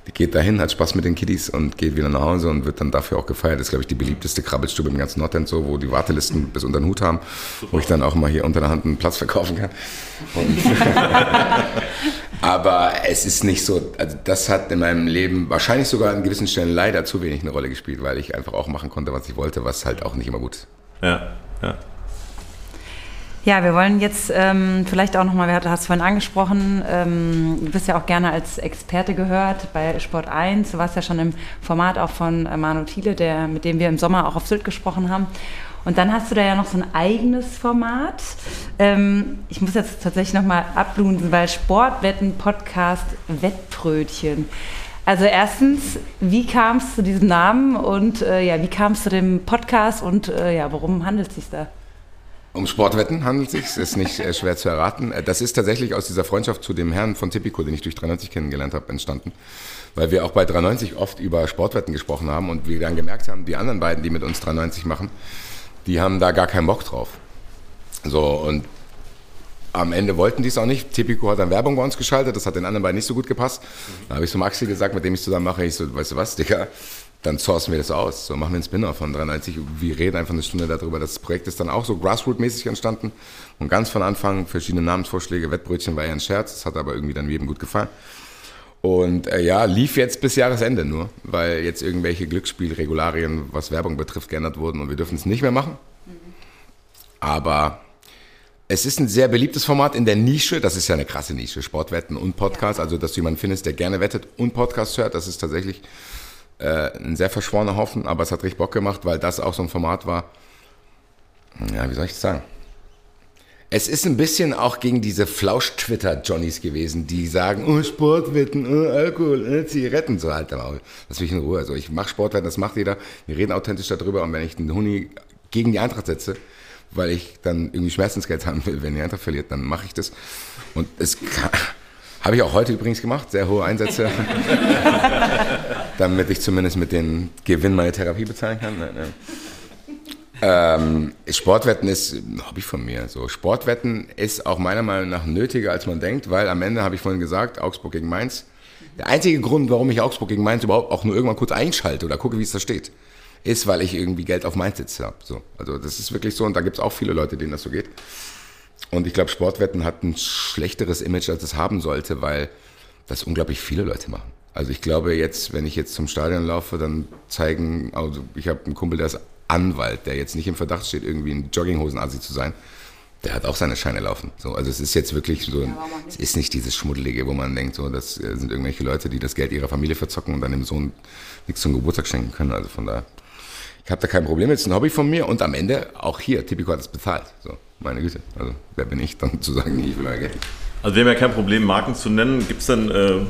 die geht dahin, hat Spaß mit den Kiddies und geht wieder nach Hause und wird dann dafür auch gefeiert. Das ist, glaube ich, die beliebteste Krabbelstube im ganzen Nordend, so, wo die Wartelisten bis unter den Hut haben, wo ich dann auch mal hier unter der Hand einen Platz verkaufen kann. [LAUGHS] Aber es ist nicht so, also das hat in meinem Leben wahrscheinlich sogar an gewissen Stellen leider zu wenig eine Rolle gespielt, weil ich einfach auch machen konnte, was ich wollte, was halt auch nicht immer gut ist. Ja, ja. Ja, wir wollen jetzt ähm, vielleicht auch nochmal, du hast vorhin angesprochen, ähm, du bist ja auch gerne als Experte gehört bei Sport 1. Du warst ja schon im Format auch von äh, Manu Thiele, der, mit dem wir im Sommer auch auf Sylt gesprochen haben. Und dann hast du da ja noch so ein eigenes Format. Ähm, ich muss jetzt tatsächlich nochmal ablunsen, weil Sportwetten-Podcast Wettbrötchen. Also erstens, wie kam es zu diesem Namen und äh, ja, wie kam es zu dem Podcast und äh, ja, worum handelt es sich da? Um Sportwetten handelt es sich, ist nicht äh, schwer zu erraten. Äh, das ist tatsächlich aus dieser Freundschaft zu dem Herrn von Tipico, den ich durch 93 kennengelernt habe, entstanden. Weil wir auch bei 93 oft über Sportwetten gesprochen haben und wir dann gemerkt haben, die anderen beiden, die mit uns 93 machen, die haben da gar keinen Bock drauf. So, und am Ende wollten die es auch nicht. Tipico hat dann Werbung bei uns geschaltet, das hat den anderen beiden nicht so gut gepasst. Da habe ich so Maxi gesagt, mit dem ich zusammen mache, ich so, weißt du was, Digga, dann sourcen wir das aus. So machen wir einen Spinner von 93. Wir reden einfach eine Stunde darüber. Das Projekt ist dann auch so grassroot-mäßig entstanden. Und ganz von Anfang verschiedene Namensvorschläge. Wettbrötchen war ja ein Scherz. Das hat aber irgendwie dann jedem gut gefallen. Und äh, ja, lief jetzt bis Jahresende nur, weil jetzt irgendwelche Glücksspielregularien, was Werbung betrifft, geändert wurden und wir dürfen es nicht mehr machen. Aber es ist ein sehr beliebtes Format in der Nische. Das ist ja eine krasse Nische. Sportwetten und Podcast. Also, dass du jemanden findest, der gerne wettet und Podcast hört, das ist tatsächlich äh, ein sehr verschworener Haufen, aber es hat richtig Bock gemacht, weil das auch so ein Format war. Ja, wie soll ich das sagen? Es ist ein bisschen auch gegen diese Flausch-Twitter-Johnnies gewesen, die sagen, oh, Sportwetten, oh, Alkohol, oh, Zigaretten, so halt Maul. Lass mich in Ruhe. Also ich mache Sportwetten, das macht jeder. Wir reden authentisch darüber und wenn ich einen Huni gegen die Eintracht setze, weil ich dann irgendwie Schmerzensgeld haben will, wenn die Eintracht verliert, dann mache ich das. Und es kann, habe ich auch heute übrigens gemacht, sehr hohe Einsätze, [LAUGHS] damit ich zumindest mit dem Gewinn meine Therapie bezahlen kann. Nein, nein. Ähm, Sportwetten ist ein Hobby von mir. So, Sportwetten ist auch meiner Meinung nach nötiger, als man denkt, weil am Ende habe ich vorhin gesagt, Augsburg gegen Mainz. Der einzige Grund, warum ich Augsburg gegen Mainz überhaupt auch nur irgendwann kurz einschalte oder gucke, wie es da steht, ist, weil ich irgendwie Geld auf Mainz sitze habe. So, also das ist wirklich so und da gibt es auch viele Leute, denen das so geht. Und ich glaube, Sportwetten hat ein schlechteres Image, als es haben sollte, weil das unglaublich viele Leute machen. Also ich glaube jetzt, wenn ich jetzt zum Stadion laufe, dann zeigen, also ich habe einen Kumpel, der ist Anwalt, der jetzt nicht im Verdacht steht, irgendwie ein Jogginghosen-Asi zu sein. Der hat auch seine Scheine laufen. So, also es ist jetzt wirklich so, ja, es ist nicht dieses Schmuddelige, wo man denkt, so, das äh, sind irgendwelche Leute, die das Geld ihrer Familie verzocken und dann dem Sohn nichts zum Geburtstag schenken können. Also von daher, ich habe da kein Problem, jetzt ein Hobby von mir und am Ende auch hier, Tipico hat es bezahlt. So meine Güte. Also wer bin ich dann [LAUGHS] zu sagen, ich will mehr Geld. Also wir haben ja kein Problem, Marken zu nennen. Gibt es denn äh,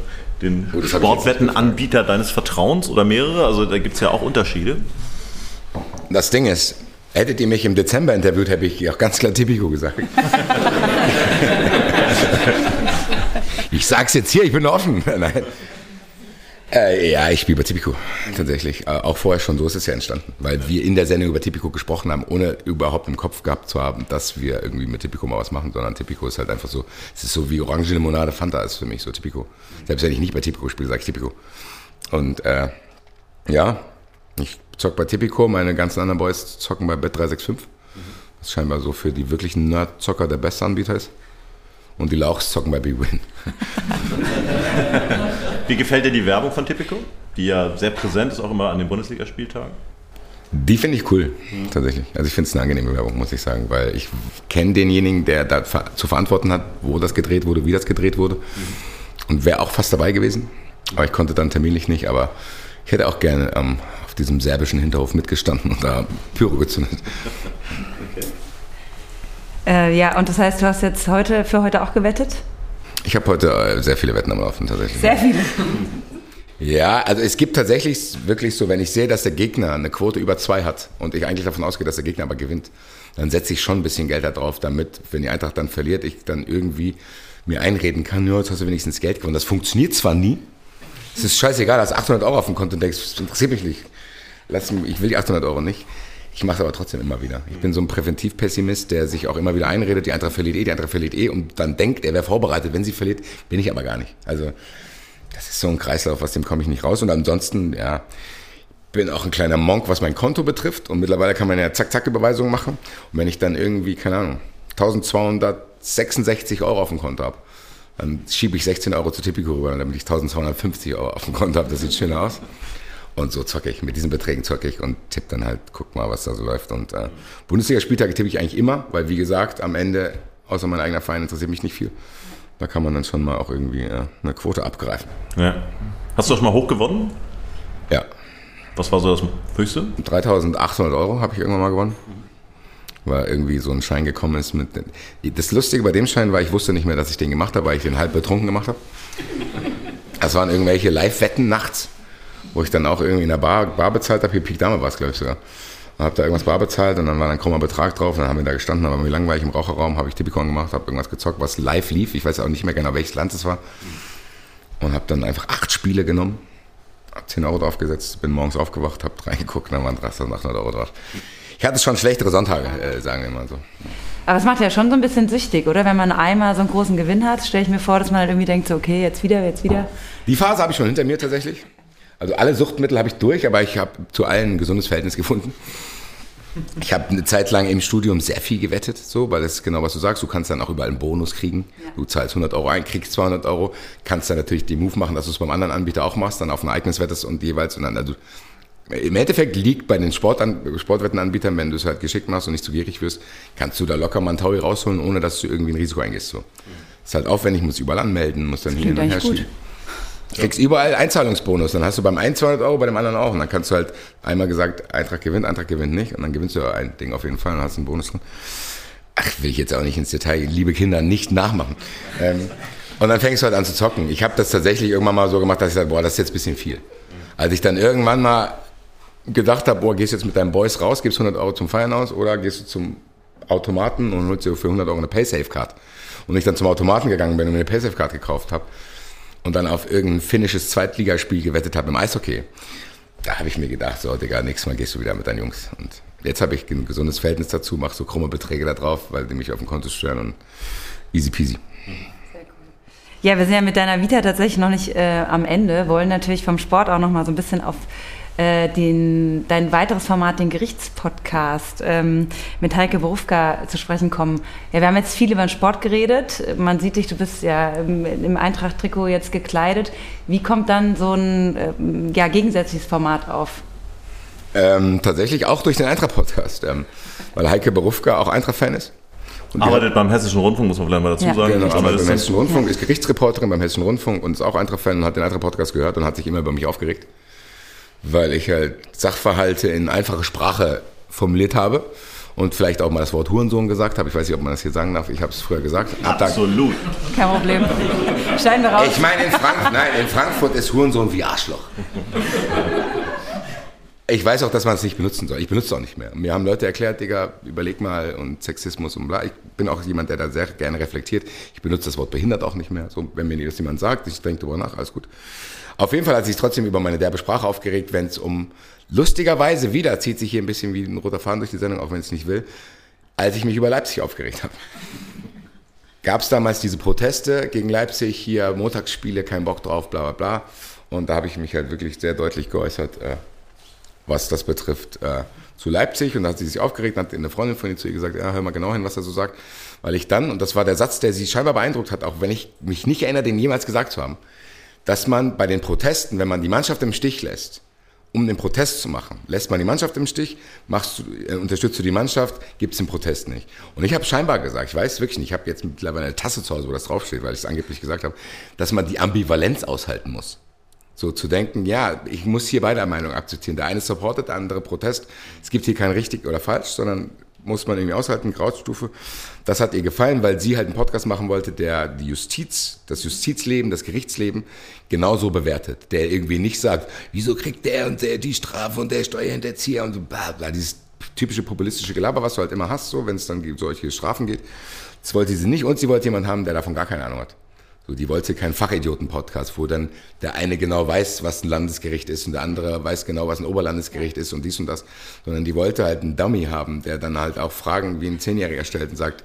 den oh, Sportwettenanbieter deines Vertrauens oder mehrere? Also da gibt es ja auch Unterschiede. Das Ding ist, hättet ihr mich im Dezember interviewt, hätte ich auch ganz klar Tipico gesagt. [LAUGHS] ich sag's jetzt hier, ich bin offen. [LAUGHS] Nein. Äh, ja, ich spiele bei Tipico, tatsächlich. Äh, auch vorher schon, so ist es ja entstanden. Weil wir in der Sendung über Tipico gesprochen haben, ohne überhaupt im Kopf gehabt zu haben, dass wir irgendwie mit Tipico mal was machen, sondern Tipico ist halt einfach so, es ist so wie Orange Limonade Fanta ist für mich so Tipico. Selbst wenn ich nicht bei Tipico spiele, sage ich Tipico. Und äh, ja, ich zock bei Tipico, meine ganzen anderen Boys zocken bei Bet365. Was scheinbar so für die wirklichen Nerd-Zocker der beste Anbieter ist. Und die Lauchs zocken bei BWin. [LAUGHS] Wie gefällt dir die Werbung von Tipico, die ja sehr präsent ist, auch immer an den Bundesligaspieltagen? Die finde ich cool, tatsächlich. Also ich finde es eine angenehme Werbung, muss ich sagen, weil ich kenne denjenigen, der da zu verantworten hat, wo das gedreht wurde, wie das gedreht wurde. Und wäre auch fast dabei gewesen. Aber ich konnte dann terminlich nicht, aber ich hätte auch gerne ähm, auf diesem serbischen Hinterhof mitgestanden und da Pyro gezündet. [LAUGHS] Okay. Äh, ja, und das heißt, du hast jetzt heute für heute auch gewettet? Ich habe heute äh, sehr viele Wetten am Laufen tatsächlich. Sehr viele. Ja, also es gibt tatsächlich wirklich so, wenn ich sehe, dass der Gegner eine Quote über zwei hat und ich eigentlich davon ausgehe, dass der Gegner aber gewinnt, dann setze ich schon ein bisschen Geld da drauf, damit, wenn die Eintracht dann verliert, ich dann irgendwie mir einreden kann, ja, jetzt hast du wenigstens Geld gewonnen. Das funktioniert zwar nie, es ist scheißegal, hast 800 Euro auf dem Konto und denkst, das interessiert mich nicht. Lass mich, ich will die 800 Euro nicht. Ich mache es aber trotzdem immer wieder. Ich bin so ein Präventivpessimist, der sich auch immer wieder einredet, die Eintracht verliert eh, die Eintracht verliert eh und dann denkt, er wäre vorbereitet, wenn sie verliert, bin ich aber gar nicht. Also das ist so ein Kreislauf, aus dem komme ich nicht raus. Und ansonsten, ja, bin auch ein kleiner Monk, was mein Konto betrifft. Und mittlerweile kann man ja Zack-Zack-Überweisungen machen. Und wenn ich dann irgendwie, keine Ahnung, 1266 Euro auf dem Konto habe, dann schiebe ich 16 Euro zu Tipico rüber, damit ich 1250 Euro auf dem Konto habe. Das sieht schöner aus. Und so zocke ich. Mit diesen Beträgen zocke ich und tippe dann halt, guck mal, was da so läuft. Und äh, Bundesliga-Spieltage tippe ich eigentlich immer, weil wie gesagt, am Ende, außer mein eigener Verein, interessiert mich nicht viel. Da kann man dann schon mal auch irgendwie äh, eine Quote abgreifen. Ja. Hast du auch schon mal hoch gewonnen? Ja. Was war so das höchste? 3800 Euro habe ich irgendwann mal gewonnen. Weil irgendwie so ein Schein gekommen ist mit. Das Lustige bei dem Schein war, ich wusste nicht mehr, dass ich den gemacht habe, weil ich den halb betrunken gemacht habe. Das waren irgendwelche Live-Wetten nachts wo ich dann auch irgendwie in der Bar, Bar bezahlt habe. Hier Peak Dame war es, glaube ich sogar. Und habe da irgendwas bar bezahlt und dann war ein krummer Betrag drauf. Und dann haben wir da gestanden, aber mir langweilig im Raucherraum, habe ich Tippicon gemacht, habe irgendwas gezockt, was live lief. Ich weiß auch nicht mehr genau, welches Land es war. Und habe dann einfach acht Spiele genommen, habe 10 Euro draufgesetzt, bin morgens aufgewacht, habe reingeguckt, dann waren 3800 Euro drauf. Ich hatte schon schlechtere Sonntage, äh, sagen wir mal so. Aber es macht ja schon so ein bisschen süchtig, oder? Wenn man einmal so einen großen Gewinn hat, stelle ich mir vor, dass man halt irgendwie denkt, so, okay, jetzt wieder, jetzt wieder. Die Phase habe ich schon hinter mir tatsächlich. Also alle Suchtmittel habe ich durch, aber ich habe zu allen ein gesundes Verhältnis gefunden. Ich habe eine Zeit lang im Studium sehr viel gewettet, so, weil das ist genau, was du sagst. Du kannst dann auch überall einen Bonus kriegen. Ja. Du zahlst 100 Euro ein, kriegst 200 Euro, kannst dann natürlich den Move machen, dass du es beim anderen Anbieter auch machst, dann auf ein Ereignis wettest und jeweils und dann, also im Endeffekt liegt bei den Sportan Sportwettenanbietern, wenn du es halt geschickt machst und nicht zu gierig wirst, kannst du da locker mal einen Taui rausholen, ohne dass du irgendwie ein Risiko eingehst. So. Ist halt aufwendig, musst überall anmelden, musst dann hier und her schieben. Kriegst überall Einzahlungsbonus. Dann hast du beim einen 200 Euro, bei dem anderen auch. Und dann kannst du halt einmal gesagt, Eintrag gewinnt, Eintrag gewinnt nicht. Und dann gewinnst du ein Ding auf jeden Fall und hast einen Bonus drin. Ach, will ich jetzt auch nicht ins Detail, liebe Kinder, nicht nachmachen. Ähm, und dann fängst du halt an zu zocken. Ich habe das tatsächlich irgendwann mal so gemacht, dass ich sage, boah, das ist jetzt ein bisschen viel. Als ich dann irgendwann mal gedacht habe, boah, gehst du jetzt mit deinen Boys raus, gibst 100 Euro zum Feiern aus oder gehst du zum Automaten und holst dir für 100 Euro eine Paysafe-Card. Und ich dann zum Automaten gegangen bin und mir eine Paysafe-Card gekauft habe, und dann auf irgendein finnisches Zweitligaspiel gewettet habe im Eishockey, da habe ich mir gedacht, so, Digga, nächstes Mal gehst du wieder mit deinen Jungs. Und jetzt habe ich ein gesundes Verhältnis dazu, mache so krumme Beträge da drauf, weil die mich auf dem Konto stören und easy peasy. Ja, wir sind ja mit deiner Vita tatsächlich noch nicht äh, am Ende, wollen natürlich vom Sport auch noch mal so ein bisschen auf äh, den, dein weiteres Format, den Gerichtspodcast ähm, mit Heike Berufka zu sprechen kommen. Ja, wir haben jetzt viel über den Sport geredet. Man sieht dich, du bist ja im, im Eintracht-Trikot jetzt gekleidet. Wie kommt dann so ein äh, ja, gegensätzliches Format auf? Ähm, tatsächlich auch durch den Eintracht-Podcast, ähm, weil Heike Berufka auch Eintracht-Fan ist. Und arbeitet beim Hessischen Rundfunk, muss man vielleicht mal dazu ja. sagen. Genau, arbeitet beim Hessischen Rundfunk, ist Gerichtsreporterin beim Hessischen Rundfunk und ist auch Eintracht-Fan und hat den Eintracht-Podcast gehört und hat sich immer über mich aufgeregt weil ich halt Sachverhalte in einfache Sprache formuliert habe und vielleicht auch mal das Wort Hurensohn gesagt habe. Ich weiß nicht, ob man das hier sagen darf. Ich habe es früher gesagt. Absolut. Kein Problem. Scheinen wir raus. Ich meine, in, Frank nein, in Frankfurt ist Hurensohn wie Arschloch. Ich weiß auch, dass man es nicht benutzen soll. Ich benutze es auch nicht mehr. Mir haben Leute erklärt, Digga, überleg mal und Sexismus und bla. Ich bin auch jemand, der da sehr gerne reflektiert. Ich benutze das Wort behindert auch nicht mehr. So, wenn mir das jemand sagt, ich denke darüber nach, alles gut. Auf jeden Fall hat sich trotzdem über meine derbe Sprache aufgeregt, wenn es um lustigerweise wieder zieht sich hier ein bisschen wie ein roter Faden durch die Sendung, auch wenn es nicht will, als ich mich über Leipzig aufgeregt habe. [LAUGHS] Gab es damals diese Proteste gegen Leipzig, hier Montagsspiele, kein Bock drauf, bla bla bla. Und da habe ich mich halt wirklich sehr deutlich geäußert, äh, was das betrifft, äh, zu Leipzig. Und da hat sie sich aufgeregt, hat eine Freundin von ihr zu ihr gesagt, ja, hör mal genau hin, was er so sagt. Weil ich dann, und das war der Satz, der sie scheinbar beeindruckt hat, auch wenn ich mich nicht erinnere, den jemals gesagt zu haben, dass man bei den Protesten, wenn man die Mannschaft im Stich lässt um den Protest zu machen. Lässt man die Mannschaft im Stich, machst du, äh, unterstützt du die Mannschaft, gibt es den Protest nicht. Und ich habe scheinbar gesagt, ich weiß wirklich nicht, ich habe jetzt mittlerweile eine Tasse zu Hause, wo das draufsteht, weil ich es angeblich gesagt habe, dass man die Ambivalenz aushalten muss. So zu denken, ja, ich muss hier beide Meinungen akzeptieren. Der eine supportet, der andere Protest. Es gibt hier kein richtig oder falsch, sondern muss man irgendwie aushalten, Grausstufe. Das hat ihr gefallen, weil sie halt einen Podcast machen wollte, der die Justiz, das Justizleben, das Gerichtsleben genauso bewertet. Der irgendwie nicht sagt, wieso kriegt der und der die Strafe und der Steuerhinterzieher und bla bla, dieses typische populistische Gelaber, was du halt immer hast, so, wenn es dann solche Strafen geht. Das wollte sie nicht und sie wollte jemanden haben, der davon gar keine Ahnung hat. So, die wollte keinen Fachidioten-Podcast, wo dann der eine genau weiß, was ein Landesgericht ist und der andere weiß genau, was ein Oberlandesgericht ist und dies und das. Sondern die wollte halt einen Dummy haben, der dann halt auch Fragen wie ein Zehnjähriger stellt und sagt,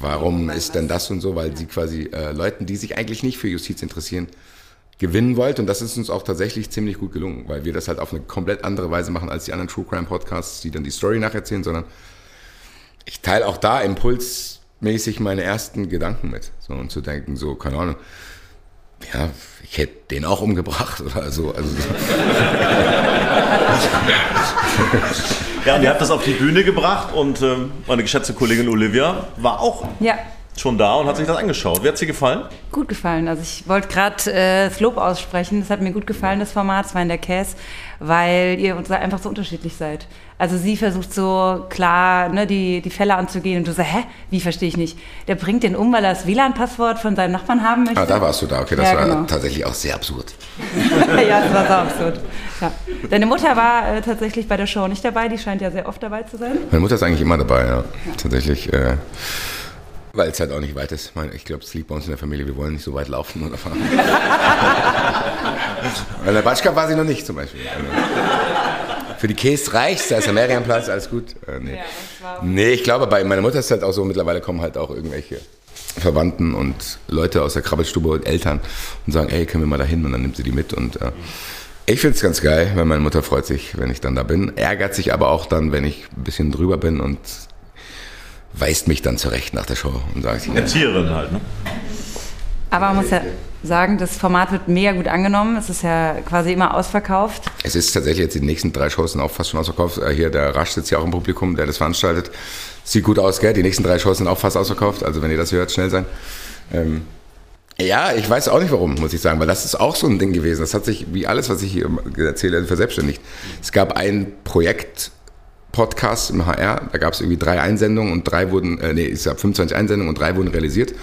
warum ist denn das und so, weil sie quasi äh, Leuten, die sich eigentlich nicht für Justiz interessieren, gewinnen wollte. Und das ist uns auch tatsächlich ziemlich gut gelungen, weil wir das halt auf eine komplett andere Weise machen als die anderen True Crime Podcasts, die dann die Story nacherzählen, sondern ich teile auch da Impuls mäßig meine ersten Gedanken mit. So, und zu denken, so, keine Ahnung, ja, ich hätte den auch umgebracht oder so. Also, [LAUGHS] ja, und ihr habt das auf die Bühne gebracht und ähm, meine geschätzte Kollegin Olivia war auch Ja, schon da und hat sich das angeschaut. Wie hat sie gefallen? gut gefallen. Also ich wollte gerade äh, das Lob aussprechen. Es hat mir gut gefallen, das Format, es war in der Käse, weil ihr einfach so unterschiedlich seid. Also sie versucht so klar ne, die, die Fälle anzugehen und du sagst, hä, wie verstehe ich nicht? Der bringt den um, weil er das WLAN-Passwort von seinem Nachbarn haben möchte. ah, da warst du da, okay, das Ja, war genau. tatsächlich auch sehr absurd. [LAUGHS] ja, das war so absurd. Ja. Deine Mutter war äh, tatsächlich bei der Show nicht dabei, die scheint ja sehr oft dabei zu sein. Meine Mutter ist eigentlich immer dabei, ja. Tatsächlich, äh, weil es halt auch nicht weit ist. Ich meine, Ich glaube, es liegt bei uns in der Familie, wir wollen nicht so weit laufen oder fahren. [LAUGHS] Bei der Batschka war sie noch nicht zum Beispiel. Für die Käse reicht's, da ist der Merianplatz, alles gut. Äh, nee. nee, ich glaube, bei meiner Mutter ist es halt auch so, mittlerweile kommen halt auch irgendwelche Verwandten und Leute aus der Krabbelstube und Eltern und sagen, ey, können wir mal da hin? Und dann nimmt sie die mit und äh, ich finde es ganz geil, weil meine Mutter freut sich, wenn ich dann da bin. Ärgert sich aber auch dann, wenn ich ein bisschen drüber bin und weist mich dann zurecht nach der Show und sagt, ja, Erzieherin halt, ne? Aber man muss ja sagen, das Format wird mega gut angenommen. Es ist ja quasi immer ausverkauft. es ist tatsächlich jetzt die nächsten drei Shows sind auch fast schon ausverkauft. Äh, Hier der Rasch sitzt ja auch im Publikum, der das veranstaltet. Sieht gut aus, gell? Die nächsten drei Shows sind auch fast ausverkauft. Also wenn ihr das hört, schnell sein. Ähm, ja, ich weiß auch nicht warum, muss ich sagen, weil das ist auch so ein Ding gewesen. Das hat sich, wie alles, was ich hier erzähle, verselbstständigt. Es gab ein Projekt, Podcast im HR, da gab es irgendwie drei Einsendungen und drei wurden, äh, nee, es gab 25 Einsendungen und drei wurden realisiert.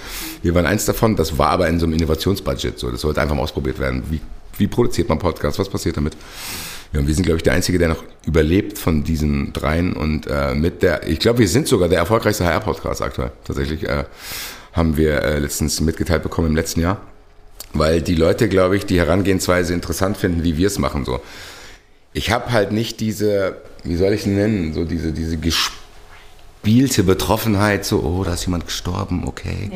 Wir waren eins davon, das war aber in so einem Innovationsbudget, so, das sollte einfach mal ausprobiert werden. Wie, wie produziert man Podcasts, was passiert damit? Ja, und wir sind, glaube ich, der Einzige, der noch überlebt von diesen dreien und äh, mit der, ich glaube, wir sind sogar der erfolgreichste HR-Podcast aktuell, tatsächlich, äh, haben wir äh, letztens mitgeteilt bekommen im letzten Jahr, weil die Leute, glaube ich, die Herangehensweise interessant finden, wie wir es machen, so. Ich habe halt nicht diese, wie soll ich es nennen, so diese, diese gespielte Betroffenheit, so, oh, da ist jemand gestorben, okay.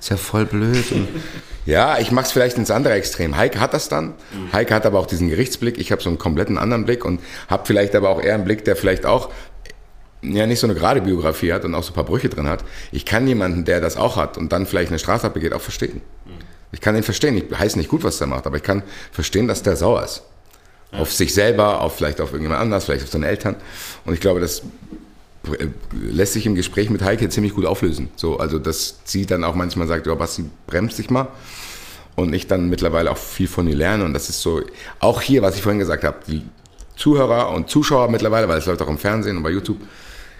Ist ja voll blöd. Und, [LAUGHS] ja, ich mach's vielleicht ins andere Extrem. Heike hat das dann. Heike hat aber auch diesen Gerichtsblick. Ich habe so einen kompletten anderen Blick und habe vielleicht aber auch eher einen Blick, der vielleicht auch ja nicht so eine gerade Biografie hat und auch so ein paar Brüche drin hat. Ich kann jemanden, der das auch hat und dann vielleicht eine Straftat begeht, auch verstehen. Ich kann ihn verstehen. Ich heiße nicht gut, was der macht, aber ich kann verstehen, dass der sauer ist. Auf sich selber, auf vielleicht auf irgendjemand anders, vielleicht auf seine Eltern. Und ich glaube, das äh, lässt sich im Gespräch mit Heike ziemlich gut auflösen. So, also, dass sie dann auch manchmal sagt, ja, Basti, bremst dich mal. Und ich dann mittlerweile auch viel von ihr lerne. Und das ist so, auch hier, was ich vorhin gesagt habe, die Zuhörer und Zuschauer mittlerweile, weil es läuft auch im Fernsehen und bei YouTube,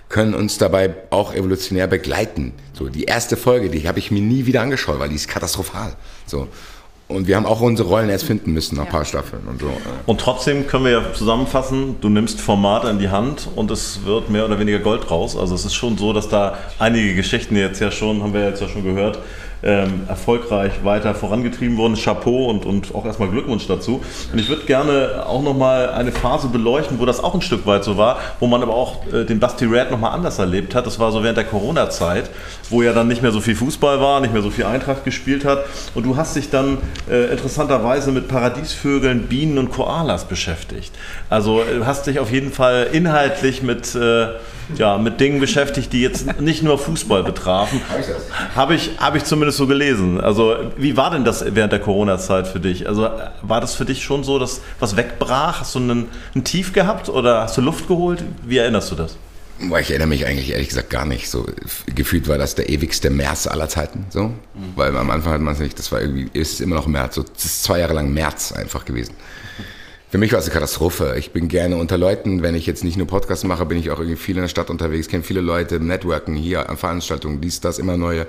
können uns dabei auch evolutionär begleiten. So, die erste Folge, die habe ich mir nie wieder angeschaut, weil die ist katastrophal. So. Und wir haben auch unsere Rollen erst finden müssen nach ein paar Staffeln und so. Und trotzdem können wir ja zusammenfassen, du nimmst Formate in die Hand und es wird mehr oder weniger Gold raus. Also es ist schon so, dass da einige Geschichten jetzt ja schon, haben wir jetzt ja schon gehört, ähm, erfolgreich weiter vorangetrieben wurden. Chapeau und, und auch erstmal Glückwunsch dazu. Und ich würde gerne auch nochmal eine Phase beleuchten, wo das auch ein Stück weit so war, wo man aber auch äh, den Basti Red nochmal anders erlebt hat. Das war so während der Corona-Zeit, wo ja dann nicht mehr so viel Fußball war, nicht mehr so viel Eintracht gespielt hat. Und du hast dich dann äh, interessanterweise mit Paradiesvögeln, Bienen und Koalas beschäftigt. Also äh, hast dich auf jeden Fall inhaltlich mit, äh, ja, mit Dingen beschäftigt, die jetzt nicht nur Fußball betrafen. Habe ich, hab ich zumindest vieles so gelesen. Also, wie war denn das während der Corona-Zeit für dich? Also, war das für dich schon so, dass was wegbrach? Hast du einen, einen Tief gehabt oder hast du Luft geholt? Wie erinnerst du das? Ich erinnere mich eigentlich ehrlich gesagt gar nicht. So gefühlt war das der ewigste März aller Zeiten. So, mhm. weil am Anfang hat man es nicht. Das war irgendwie, ist immer noch März. So, das ist zwei Jahre lang März einfach gewesen. Für mich war es eine Katastrophe. Ich bin gerne unter Leuten. Wenn ich jetzt nicht nur Podcasts mache, bin ich auch irgendwie viel in der Stadt unterwegs, kenne viele Leute, Networken hier an Veranstaltungen, dies, das, immer neue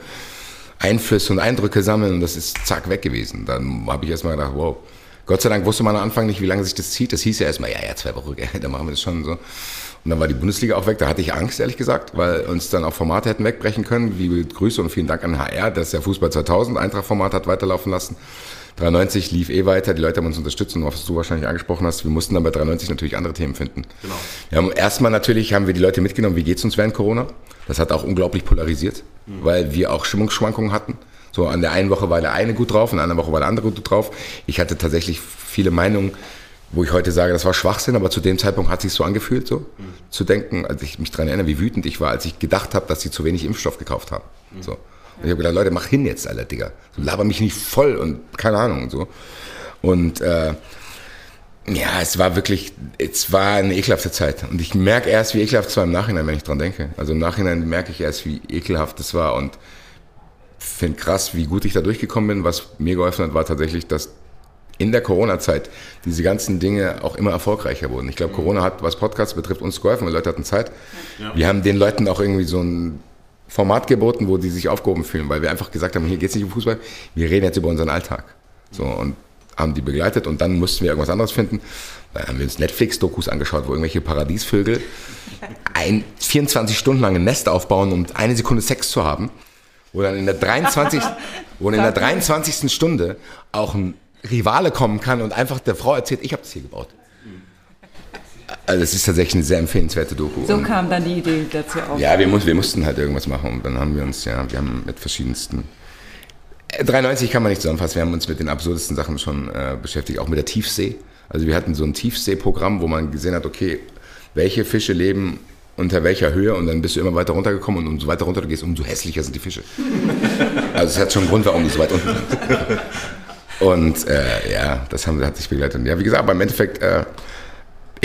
Einflüsse und Eindrücke sammeln und das ist zack weg gewesen. Dann habe ich erstmal gedacht, wow. Gott sei Dank wusste man am Anfang nicht, wie lange sich das zieht. Das hieß ja erstmal, ja, ja, zwei Wochen, [LAUGHS] dann machen wir das schon so. Und dann war die Bundesliga auch weg. Da hatte ich Angst, ehrlich gesagt, weil uns dann auch Formate hätten wegbrechen können. Liebe Grüße und vielen Dank an HR, dass der Fußball 2000 Eintracht-Format hat weiterlaufen lassen. 93 lief eh weiter, die Leute haben uns unterstützt und was du wahrscheinlich angesprochen hast, wir mussten dann bei 93 natürlich andere Themen finden. Genau. Wir haben erstmal natürlich haben wir die Leute mitgenommen, wie geht's uns während Corona? Das hat auch unglaublich polarisiert, mhm. weil wir auch Stimmungsschwankungen hatten. So an der einen Woche war der eine gut drauf, an der anderen Woche war der andere gut drauf. Ich hatte tatsächlich viele Meinungen, wo ich heute sage, das war Schwachsinn, aber zu dem Zeitpunkt hat sich so angefühlt, so mhm. zu denken, als ich mich daran erinnere, wie wütend ich war, als ich gedacht habe, dass sie zu wenig Impfstoff gekauft haben. Mhm. So. Und ich habe gedacht, Leute, mach hin jetzt, Alter, Digga. Laber mich nicht voll und keine Ahnung und so. Und äh, ja, es war wirklich, es war eine ekelhafte Zeit. Und ich merke erst, wie ekelhaft es war im Nachhinein, wenn ich dran denke. Also im Nachhinein merke ich erst, wie ekelhaft es war und finde krass, wie gut ich da durchgekommen bin. Was mir geholfen hat, war tatsächlich, dass in der Corona-Zeit diese ganzen Dinge auch immer erfolgreicher wurden. Ich glaube, Corona hat, was Podcasts betrifft, uns geholfen, weil Leute hatten Zeit. Ja. Wir haben den Leuten auch irgendwie so ein Format geboten, wo die sich aufgehoben fühlen, weil wir einfach gesagt haben, hier geht es nicht um Fußball, wir reden jetzt über unseren Alltag. So, und haben die begleitet und dann mussten wir irgendwas anderes finden. Dann haben wir uns Netflix-Dokus angeschaut, wo irgendwelche Paradiesvögel ein 24 Stunden lang ein Nest aufbauen, um eine Sekunde Sex zu haben. Wo dann in der 23. [LAUGHS] wo in der 23. Stunde auch ein Rivale kommen kann und einfach der Frau erzählt, ich habe das hier gebaut. Also es ist tatsächlich eine sehr empfehlenswerte Doku. So kam dann die Idee dazu auf. Ja, wir, muss, wir mussten halt irgendwas machen und dann haben wir uns, ja, wir haben mit verschiedensten 93 äh, kann man nicht zusammenfassen. Wir haben uns mit den absurdesten Sachen schon äh, beschäftigt, auch mit der Tiefsee. Also wir hatten so ein Tiefseeprogramm, wo man gesehen hat, okay, welche Fische leben unter welcher Höhe und dann bist du immer weiter runtergekommen und umso weiter runter du gehst, umso hässlicher sind die Fische. [LAUGHS] also es hat schon einen Grund, warum du so weit unten bist. [LAUGHS] Und äh, ja, das haben, hat sich begleitet. Ja, wie gesagt, aber im Endeffekt äh,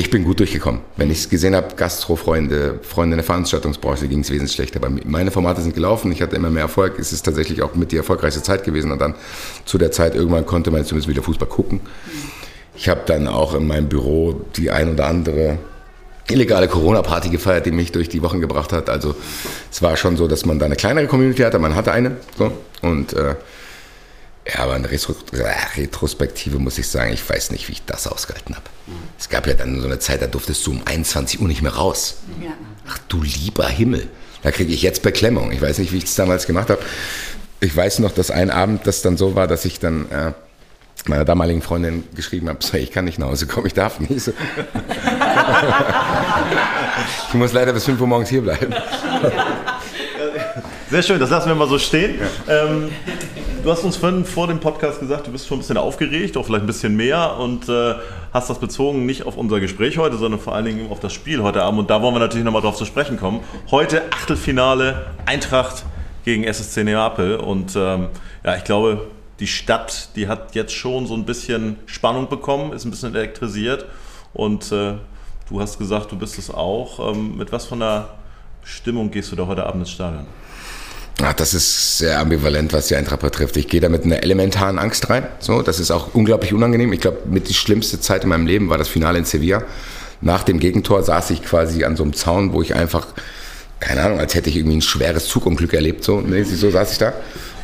ich bin gut durchgekommen. Wenn ich es gesehen habe, Gastro-Freunde, Freunde in der Veranstaltungsbranche, ging es wesentlich schlechter. Aber meine Formate sind gelaufen, ich hatte immer mehr Erfolg. Es ist tatsächlich auch mit die erfolgreichste Zeit gewesen. Und dann zu der Zeit irgendwann konnte man zumindest wieder Fußball gucken. Ich habe dann auch in meinem Büro die ein oder andere illegale Corona-Party gefeiert, die mich durch die Wochen gebracht hat. Also es war schon so, dass man da eine kleinere Community hatte, man hatte eine. So. Und äh, ja, aber eine Retro Retrospektive muss ich sagen, ich weiß nicht, wie ich das ausgehalten habe. Mhm. Es gab ja dann so eine Zeit, da durftest du um 21 Uhr nicht mehr raus. Ja. Ach du lieber Himmel. Da kriege ich jetzt Beklemmung. Ich weiß nicht, wie ich das damals gemacht habe. Ich weiß noch, dass ein Abend das dann so war, dass ich dann äh, meiner damaligen Freundin geschrieben habe, [LAUGHS] so, ich kann nicht nach Hause kommen, ich darf nicht. So. [LAUGHS] ich muss leider bis 5 Uhr morgens hier bleiben. Sehr schön, das lassen wir mal so stehen. Ja. Ähm, du hast uns vorhin vor dem Podcast gesagt, du bist schon ein bisschen aufgeregt, auch vielleicht ein bisschen mehr und äh, hast das bezogen nicht auf unser Gespräch heute, sondern vor allen Dingen auf das Spiel heute Abend. Und da wollen wir natürlich nochmal drauf zu sprechen kommen. Heute Achtelfinale Eintracht gegen SSC Neapel. Und ähm, ja, ich glaube, die Stadt, die hat jetzt schon so ein bisschen Spannung bekommen, ist ein bisschen elektrisiert. Und äh, du hast gesagt, du bist es auch. Ähm, mit was von der Stimmung gehst du da heute Abend ins Stadion? Ach, das ist sehr ambivalent, was die Eintracht betrifft. Ich gehe da mit einer elementaren Angst rein. So, das ist auch unglaublich unangenehm. Ich glaube, mit die schlimmste Zeit in meinem Leben war das Finale in Sevilla. Nach dem Gegentor saß ich quasi an so einem Zaun, wo ich einfach, keine Ahnung, als hätte ich irgendwie ein schweres Zugunglück erlebt. So, so saß ich da.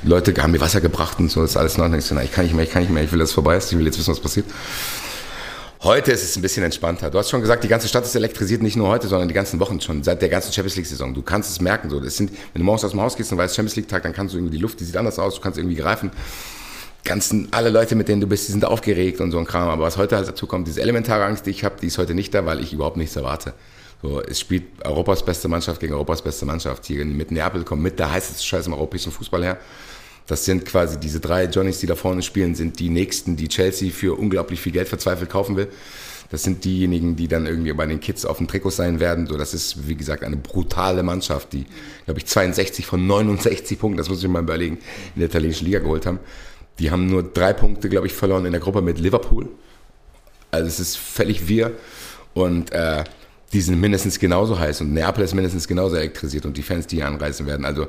Leute haben mir Wasser gebracht und so, das ist alles noch. Und ich so, ich kann nicht mehr, ich kann nicht mehr, ich will, dass es vorbei ist, ich will jetzt wissen, was passiert. Heute ist es ein bisschen entspannter. Du hast schon gesagt, die ganze Stadt ist elektrisiert, nicht nur heute, sondern die ganzen Wochen schon, seit der ganzen Champions League-Saison. Du kannst es merken. So. Das sind, wenn du morgens aus dem Haus gehst und weißt Champions League-Tag, dann kannst du irgendwie die Luft, die sieht anders aus, du kannst irgendwie greifen. Ganzen, alle Leute, mit denen du bist, die sind aufgeregt und so ein Kram. Aber was heute halt dazu kommt, diese elementare Angst, die ich habe, die ist heute nicht da, weil ich überhaupt nichts erwarte. So, es spielt Europas beste Mannschaft gegen Europas beste Mannschaft. Hier mit Neapel kommt mit der heißeste Scheiß im europäischen Fußball her. Das sind quasi diese drei Johnnies, die da vorne spielen, sind die nächsten, die Chelsea für unglaublich viel Geld verzweifelt kaufen will. Das sind diejenigen, die dann irgendwie bei den Kids auf dem Trikot sein werden. So, das ist, wie gesagt, eine brutale Mannschaft, die, glaube ich, 62 von 69 Punkten, das muss ich mal überlegen, in der italienischen Liga geholt haben. Die haben nur drei Punkte, glaube ich, verloren in der Gruppe mit Liverpool. Also es ist völlig wir. Und äh, die sind mindestens genauso heiß und Neapel ist mindestens genauso elektrisiert und die Fans, die hier anreisen werden. Also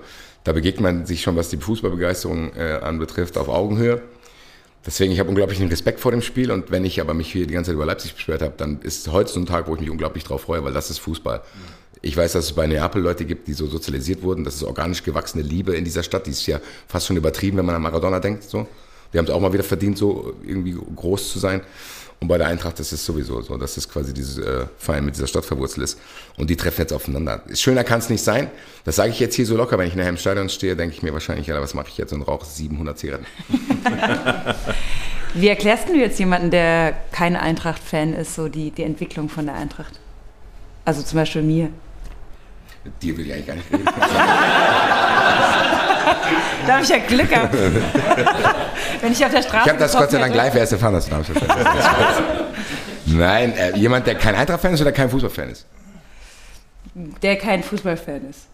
da begegnet man sich schon, was die Fußballbegeisterung äh, anbetrifft, auf Augenhöhe. Deswegen, ich habe unglaublichen Respekt vor dem Spiel und wenn ich aber mich hier die ganze Zeit über Leipzig beschwert habe, dann ist heute so ein Tag, wo ich mich unglaublich drauf freue, weil das ist Fußball. Ich weiß, dass es bei Neapel Leute gibt, die so sozialisiert wurden. Das ist organisch gewachsene Liebe in dieser Stadt. Die ist ja fast schon übertrieben, wenn man an Maradona denkt. So. Die haben es auch mal wieder verdient, so irgendwie groß zu sein. Und bei der Eintracht ist es sowieso so, dass es quasi dieses äh, Verein mit dieser Stadt verwurzelt ist. Und die treffen jetzt aufeinander. Schöner kann es nicht sein. Das sage ich jetzt hier so locker. Wenn ich nachher im Stadion stehe, denke ich mir wahrscheinlich, ja, was mache ich jetzt und rauche 700 Zigaretten. [LAUGHS] Wie erklärst du jetzt jemanden, der kein Eintracht-Fan ist, so die, die Entwicklung von der Eintracht? Also zum Beispiel mir. Dir will ich eigentlich gar nicht reden. [LAUGHS] da habe ich ja Glück gehabt. [LAUGHS] Wenn ich auf der Straße. Ich habe das Gott sei Dank live erst erfahren, dass du. [LAUGHS] Nein, äh, jemand, der kein Eintracht-Fan ist oder kein Fußballfan ist? Der kein Fußballfan ist.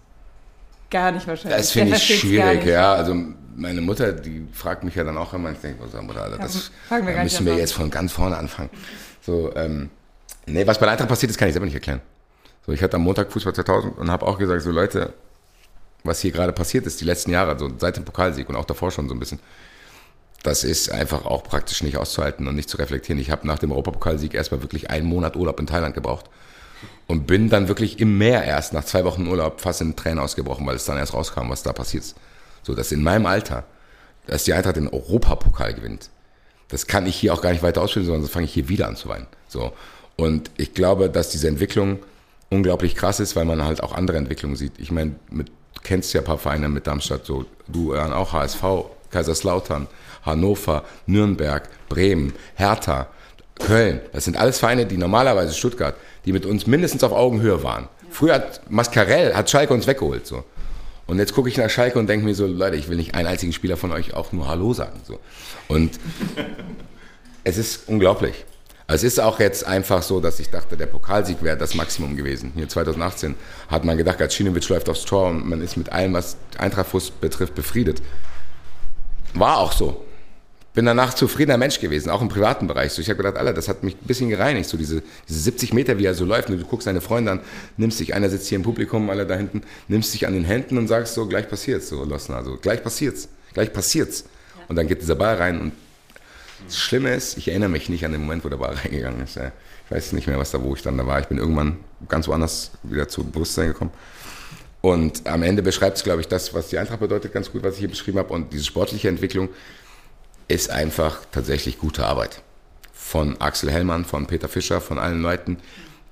Gar nicht wahrscheinlich. Das finde ich schwierig, ja. Also meine Mutter, die fragt mich ja dann auch immer, ich denke, was Mutter, Alter, das ja, wir müssen wir jetzt von ganz vorne anfangen. So, ähm, nee, was bei der Eintracht passiert ist, kann ich selber nicht erklären. So, ich hatte am Montag Fußball 2000 und habe auch gesagt, so Leute, was hier gerade passiert ist, die letzten Jahre, also seit dem Pokalsieg und auch davor schon so ein bisschen, das ist einfach auch praktisch nicht auszuhalten und nicht zu reflektieren. Ich habe nach dem Europapokalsieg erstmal wirklich einen Monat Urlaub in Thailand gebraucht und bin dann wirklich im Meer erst nach zwei Wochen Urlaub fast in Tränen ausgebrochen, weil es dann erst rauskam, was da passiert ist. So, dass in meinem Alter, dass die Eintracht den Europapokal gewinnt, das kann ich hier auch gar nicht weiter ausführen, sondern fange ich hier wieder an zu weinen. So. Und ich glaube, dass diese Entwicklung unglaublich krass ist, weil man halt auch andere Entwicklungen sieht. Ich meine, du kennst ja ein paar Vereine mit Darmstadt, so du auch HSV, Kaiserslautern, Hannover, Nürnberg, Bremen, Hertha, Köln. Das sind alles Vereine, die normalerweise Stuttgart, die mit uns mindestens auf Augenhöhe waren. Früher hat Mascarell, hat Schalke uns weggeholt. So. Und jetzt gucke ich nach Schalke und denke mir so, Leute, ich will nicht einen einzigen Spieler von euch auch nur Hallo sagen. So. Und [LAUGHS] es ist unglaublich. Es ist auch jetzt einfach so, dass ich dachte, der Pokalsieg wäre das Maximum gewesen. Hier 2018 hat man gedacht, Gacinovic läuft aufs Tor und man ist mit allem, was Eintracht betrifft, befriedet. War auch so bin danach zufriedener Mensch gewesen, auch im privaten Bereich. So, ich habe gedacht, Alter, das hat mich ein bisschen gereinigt, so diese, diese 70 Meter, wie er so läuft. Und du guckst deine Freunde an, nimmst dich, einer sitzt hier im Publikum, alle da hinten, nimmst dich an den Händen und sagst so, gleich passiert's, so Losner, also gleich passiert's, gleich passiert's. Und dann geht dieser Ball rein und das Schlimme ist, ich erinnere mich nicht an den Moment, wo der Ball reingegangen ist. Ich weiß nicht mehr, was da, wo ich dann da war. Ich bin irgendwann ganz woanders wieder zu Bewusstsein gekommen. Und am Ende beschreibt es, glaube ich, das, was die Eintracht bedeutet, ganz gut, was ich hier beschrieben habe. Und diese sportliche Entwicklung, ist einfach tatsächlich gute Arbeit. Von Axel Hellmann, von Peter Fischer, von allen Leuten,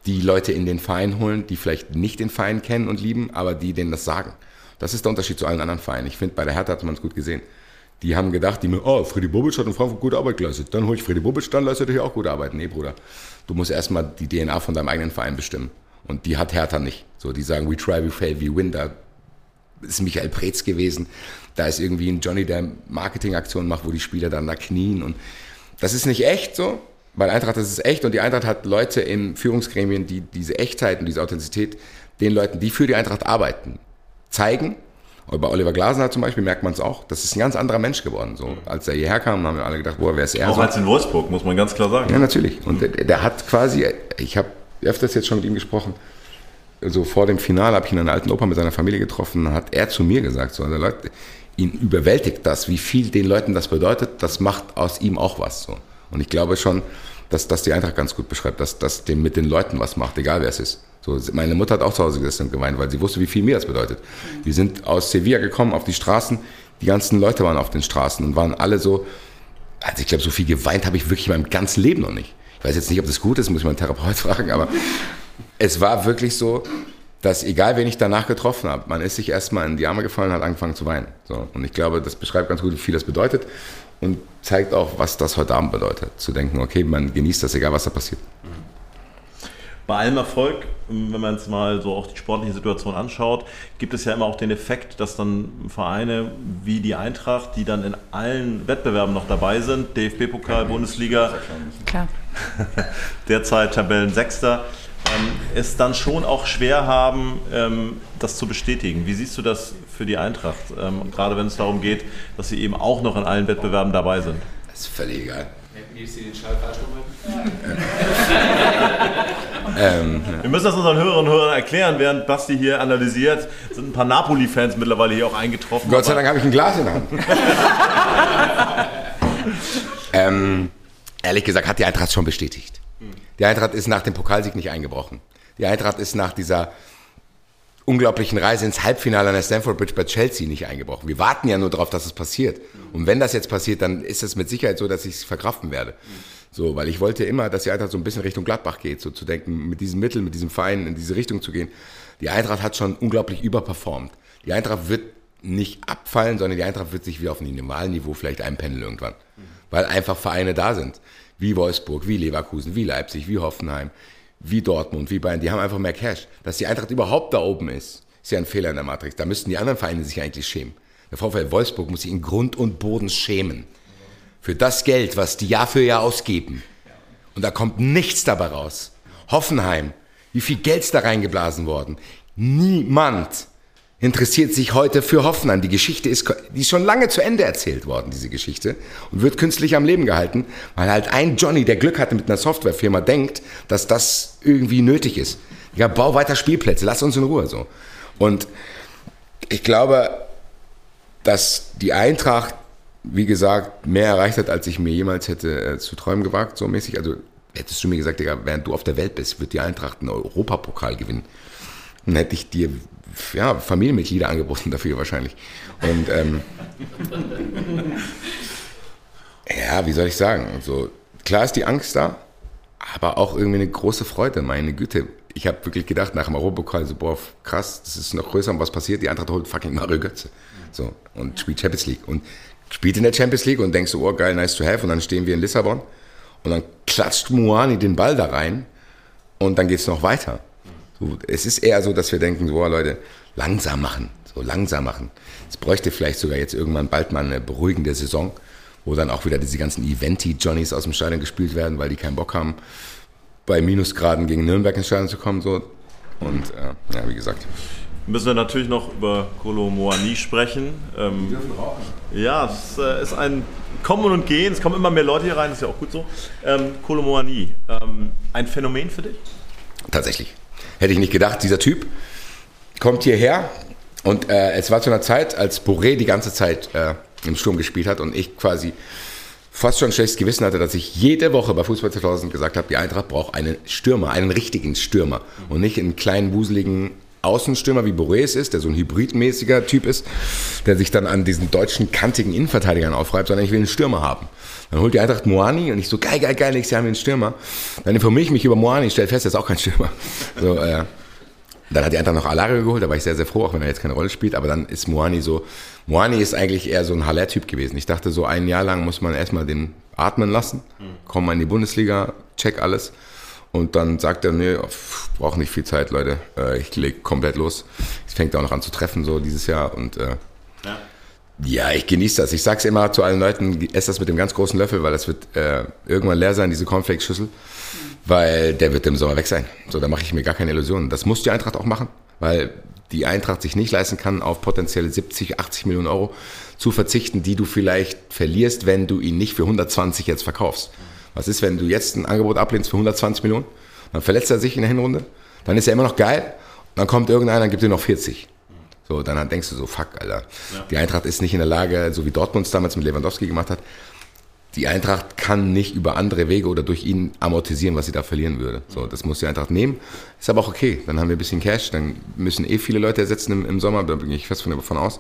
die Leute in den Verein holen, die vielleicht nicht den Verein kennen und lieben, aber die denen das sagen. Das ist der Unterschied zu allen anderen Vereinen. Ich finde, bei der Hertha hat man es gut gesehen. Die haben gedacht, die mir, oh, Freddy Bobic hat in Frankfurt gute Arbeit geleistet. Dann hole ich Freddy Bobic, dann leistet er hier auch gute Arbeit. Nee, Bruder. Du musst erstmal die DNA von deinem eigenen Verein bestimmen. Und die hat Hertha nicht. So, die sagen, we try, we fail, we win. Da ist Michael Preetz gewesen. Da ist irgendwie ein Johnny, der Marketingaktionen macht, wo die Spieler dann da knien. Und das ist nicht echt so, weil Eintracht das ist echt und die Eintracht hat Leute in Führungsgremien, die diese Echtheit und diese Authentizität den Leuten, die für die Eintracht arbeiten, zeigen. Und bei Oliver Glasner zum Beispiel merkt man es auch. Das ist ein ganz anderer Mensch geworden. So, als er hierher kam, haben wir alle gedacht, boah, wer ist er? Auch so? als in Wolfsburg, muss man ganz klar sagen. Ja, natürlich. Und der, der hat quasi, ich habe öfters jetzt schon mit ihm gesprochen, so vor dem Finale habe ich ihn in einer alten Oper mit seiner Familie getroffen, hat er zu mir gesagt, so, also Leute, ihn überwältigt das, wie viel den Leuten das bedeutet, das macht aus ihm auch was. So. Und ich glaube schon, dass das die Eintracht ganz gut beschreibt, dass das dem mit den Leuten was macht, egal wer es ist. So, meine Mutter hat auch zu Hause gesessen und geweint, weil sie wusste, wie viel mir das bedeutet. Wir sind aus Sevilla gekommen auf die Straßen, die ganzen Leute waren auf den Straßen und waren alle so, also ich glaube, so viel geweint habe ich wirklich in meinem ganzen Leben noch nicht. Ich weiß jetzt nicht, ob das gut ist, muss ich meinen Therapeut [LAUGHS] fragen, aber es war wirklich so, dass egal wen ich danach getroffen habe, man ist sich erstmal in die Arme gefallen und hat angefangen zu weinen. So. Und ich glaube, das beschreibt ganz gut, wie viel das bedeutet und zeigt auch, was das heute Abend bedeutet. Zu denken, okay, man genießt das, egal was da passiert. Bei allem Erfolg, wenn man jetzt mal so auch die sportliche Situation anschaut, gibt es ja immer auch den Effekt, dass dann Vereine wie die Eintracht, die dann in allen Wettbewerben noch dabei sind, DFB-Pokal, Bundesliga, Klar. [LAUGHS] derzeit Tabellensechster, ähm, es dann schon auch schwer haben, ähm, das zu bestätigen. Wie siehst du das für die Eintracht, ähm, gerade wenn es darum geht, dass sie eben auch noch in allen Wettbewerben dabei sind? Das ist völlig egal. Wie ist den Schall falsch [LAUGHS] [LAUGHS] ähm, Wir müssen das unseren Hörerinnen und Hörern erklären, während Basti hier analysiert. Sind ein paar Napoli-Fans mittlerweile hier auch eingetroffen. Gott sei Dank habe ich ein Glas in der Hand. [LAUGHS] ähm, ehrlich gesagt hat die Eintracht schon bestätigt. Die Eintracht ist nach dem Pokalsieg nicht eingebrochen. Die Eintracht ist nach dieser unglaublichen Reise ins Halbfinale an der Stamford Bridge bei Chelsea nicht eingebrochen. Wir warten ja nur darauf, dass es passiert. Und wenn das jetzt passiert, dann ist es mit Sicherheit so, dass ich es verkraften werde. So, weil ich wollte immer, dass die Eintracht so ein bisschen Richtung Gladbach geht, so zu denken, mit diesen Mitteln, mit diesem Verein in diese Richtung zu gehen. Die Eintracht hat schon unglaublich überperformt. Die Eintracht wird nicht abfallen, sondern die Eintracht wird sich wieder auf ein normalen Niveau vielleicht einpendeln irgendwann. Weil einfach Vereine da sind. Wie Wolfsburg, wie Leverkusen, wie Leipzig, wie Hoffenheim, wie Dortmund, wie Bayern, die haben einfach mehr Cash. Dass die Eintracht überhaupt da oben ist, ist ja ein Fehler in der Matrix. Da müssten die anderen Vereine sich eigentlich schämen. Der VfL Wolfsburg muss sich in Grund und Boden schämen. Für das Geld, was die Jahr für Jahr ausgeben. Und da kommt nichts dabei raus. Hoffenheim, wie viel Geld ist da reingeblasen worden? Niemand interessiert sich heute für Hoffenheim. Die Geschichte ist, die ist schon lange zu Ende erzählt worden, diese Geschichte, und wird künstlich am Leben gehalten, weil halt ein Johnny, der Glück hatte mit einer Softwarefirma, denkt, dass das irgendwie nötig ist. Ja, bau weiter Spielplätze, lass uns in Ruhe so. Und ich glaube, dass die Eintracht, wie gesagt, mehr erreicht hat, als ich mir jemals hätte äh, zu träumen gewagt, so mäßig. Also hättest du mir gesagt, Digga, während du auf der Welt bist, wird die Eintracht einen Europapokal gewinnen. Dann hätte ich dir ja, Familienmitglieder angeboten dafür wahrscheinlich. Und ähm, [LAUGHS] ja, wie soll ich sagen? So, klar ist die Angst da, aber auch irgendwie eine große Freude, meine Güte. Ich habe wirklich gedacht, nach dem Europapokal, so, boah, krass, das ist noch größer und was passiert? Die Eintracht holt fucking Mario Götze. So, und spielt Champions League. Und spielt in der Champions League und denkst so, oh geil, nice to have. Und dann stehen wir in Lissabon und dann klatscht Muani den Ball da rein und dann geht es noch weiter. So, es ist eher so, dass wir denken, so, oh, Leute, langsam machen, so langsam machen. Es bräuchte vielleicht sogar jetzt irgendwann bald mal eine beruhigende Saison, wo dann auch wieder diese ganzen Eventi-Johnnies aus dem Stadion gespielt werden, weil die keinen Bock haben, bei Minusgraden gegen Nürnberg ins Stadion zu kommen. So. Und äh, ja, wie gesagt. Müssen wir natürlich noch über Kolo Moani sprechen. Ähm, die dürfen rauchen. Ja, es äh, ist ein Kommen und Gehen. Es kommen immer mehr Leute hier rein, das ist ja auch gut so. Ähm, Kolo Moani, ähm, ein Phänomen für dich? Tatsächlich. Hätte ich nicht gedacht, dieser Typ kommt hierher und äh, es war zu einer Zeit, als Boré die ganze Zeit äh, im Sturm gespielt hat und ich quasi fast schon schlechtes Gewissen hatte, dass ich jede Woche bei Fußball 2000 gesagt habe, die Eintracht braucht einen Stürmer, einen richtigen Stürmer und nicht einen kleinen, wuseligen Außenstürmer wie Boré es ist, der so ein hybridmäßiger Typ ist, der sich dann an diesen deutschen kantigen Innenverteidigern aufreibt, sondern ich will einen Stürmer haben. Dann holt die Eintracht Moani und ich so, geil, geil, geil, nächstes Jahr haben wir einen Stürmer. Dann informiere ich mich über Moani, stelle fest, er ist auch kein Stürmer. So, äh, dann hat die Eintracht noch Alario geholt, da war ich sehr, sehr froh, auch wenn er jetzt keine Rolle spielt. Aber dann ist Moani so, Moani ist eigentlich eher so ein Haller-Typ gewesen. Ich dachte, so ein Jahr lang muss man erstmal den atmen lassen, komm mal in die Bundesliga, check alles. Und dann sagt er, nee, braucht nicht viel Zeit, Leute. Äh, ich leg komplett los. Es fängt auch noch an zu treffen, so dieses Jahr. Und äh, ja. ja. ich genieße das. Ich sag's immer zu allen Leuten, ess das mit dem ganz großen Löffel, weil das wird äh, irgendwann leer sein, diese Cornflakes-Schüssel weil der wird im Sommer weg sein. So, da mache ich mir gar keine Illusionen. Das muss die Eintracht auch machen, weil die Eintracht sich nicht leisten kann, auf potenzielle 70, 80 Millionen Euro zu verzichten, die du vielleicht verlierst, wenn du ihn nicht für 120 jetzt verkaufst. Was ist, wenn du jetzt ein Angebot ablehnst für 120 Millionen? Dann verletzt er sich in der Hinrunde, dann ist er immer noch geil, dann kommt irgendeiner, dann gibt dir noch 40. So, dann denkst du so, fuck, Alter. Ja. Die Eintracht ist nicht in der Lage, so wie Dortmund es damals mit Lewandowski gemacht hat, die Eintracht kann nicht über andere Wege oder durch ihn amortisieren, was sie da verlieren würde. So, das muss die Eintracht nehmen. Ist aber auch okay. Dann haben wir ein bisschen Cash. Dann müssen eh viele Leute ersetzen im, im Sommer. Da bin ich fest davon aus.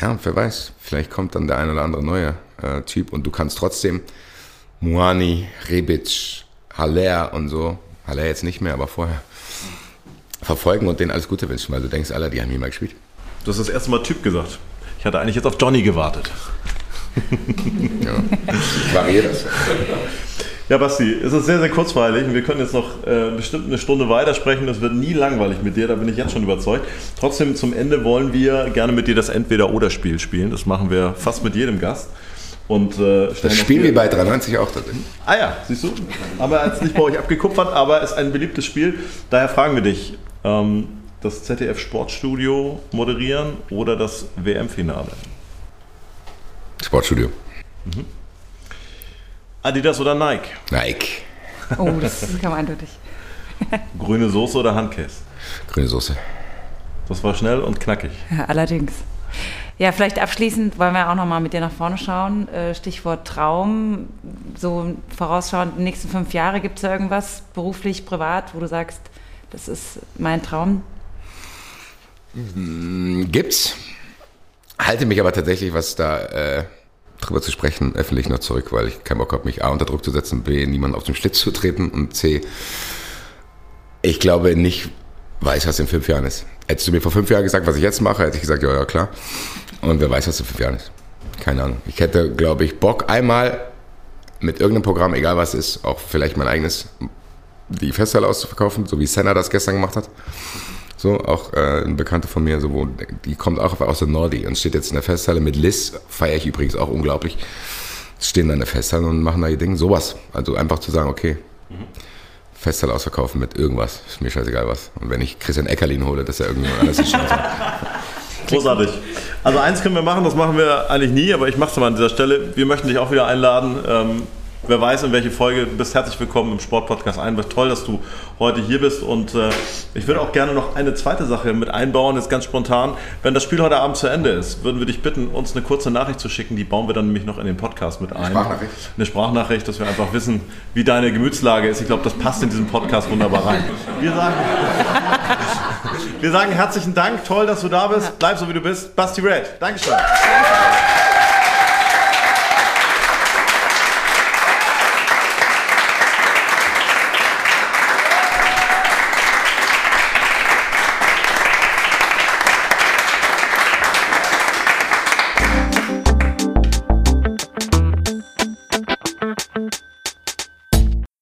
Ja, wer weiß. Vielleicht kommt dann der ein oder andere neue äh, Typ und du kannst trotzdem Muani, Rebic, Haller und so, Haller jetzt nicht mehr, aber vorher, verfolgen und denen alles Gute wünschen, weil du denkst, alle, die haben hier mal gespielt. Du hast das erste Mal Typ gesagt. Ich hatte eigentlich jetzt auf Johnny gewartet ja, variiert das. Ja, Basti, es ist sehr, sehr kurzweilig und wir können jetzt noch äh, bestimmt eine Stunde weitersprechen. Das wird nie langweilig mit dir, da bin ich jetzt schon überzeugt. Trotzdem, zum Ende wollen wir gerne mit dir das Entweder-Oder-Spiel spielen. Das machen wir fast mit jedem Gast. Und, äh, das spielen wir bei 93 auch drin. Ah ja, siehst du? Haben wir jetzt nicht bei euch abgekupfert, aber es ist ein beliebtes Spiel. Daher fragen wir dich, ähm, das ZDF Sportstudio moderieren oder das WM-Finale? Sportstudio. Mhm. Adidas oder Nike? Nike. Oh, das kam eindeutig. [LAUGHS] Grüne Soße oder Handkäse? Grüne Soße. Das war schnell und knackig. Ja, allerdings. Ja, vielleicht abschließend wollen wir auch nochmal mit dir nach vorne schauen. Äh, Stichwort Traum. So vorausschauend, die nächsten fünf Jahre gibt es da irgendwas, beruflich, privat, wo du sagst, das ist mein Traum? Hm, gibt's. Halte mich aber tatsächlich, was da äh, drüber zu sprechen, öffentlich noch zurück, weil ich keinen Bock habe, mich A unter Druck zu setzen, B niemand auf den Schlitz zu treten und C ich glaube nicht weiß, was in fünf Jahren ist. Hättest du mir vor fünf Jahren gesagt, was ich jetzt mache, hätte ich gesagt, ja, ja, klar. Und wer weiß, was in fünf Jahren ist. Keine Ahnung. Ich hätte, glaube ich, Bock einmal mit irgendeinem Programm, egal was ist, auch vielleicht mein eigenes, die Festhalle auszuverkaufen, so wie Senna das gestern gemacht hat. So, auch äh, ein Bekannter von mir, so, wo, die kommt auch aus der Nordi und steht jetzt in der Festhalle mit Liz, feiere ich übrigens auch unglaublich. Stehen da in der Festhalle und machen da ihr Ding. Sowas. Also einfach zu sagen, okay, mhm. Festhalle ausverkaufen mit irgendwas. Ist mir scheißegal was. Und wenn ich Christian Eckerlin hole, dass er irgendjemand anders ist. [LAUGHS] Großartig. Also eins können wir machen, das machen wir eigentlich nie, aber ich mache es mal an dieser Stelle. Wir möchten dich auch wieder einladen. Ähm, wer weiß, in welche Folge. Du bist herzlich willkommen im Sportpodcast ein. Toll, dass du heute hier bist. Und äh, ich würde auch gerne noch eine zweite Sache mit einbauen, jetzt ganz spontan. Wenn das Spiel heute Abend zu Ende ist, würden wir dich bitten, uns eine kurze Nachricht zu schicken. Die bauen wir dann nämlich noch in den Podcast mit ein. Eine Sprachnachricht. Eine Sprachnachricht, dass wir einfach wissen, wie deine Gemütslage ist. Ich glaube, das passt in diesen Podcast wunderbar rein. Wir sagen, wir sagen herzlichen Dank. Toll, dass du da bist. Bleib so, wie du bist. Basti Red. Dankeschön. Danke.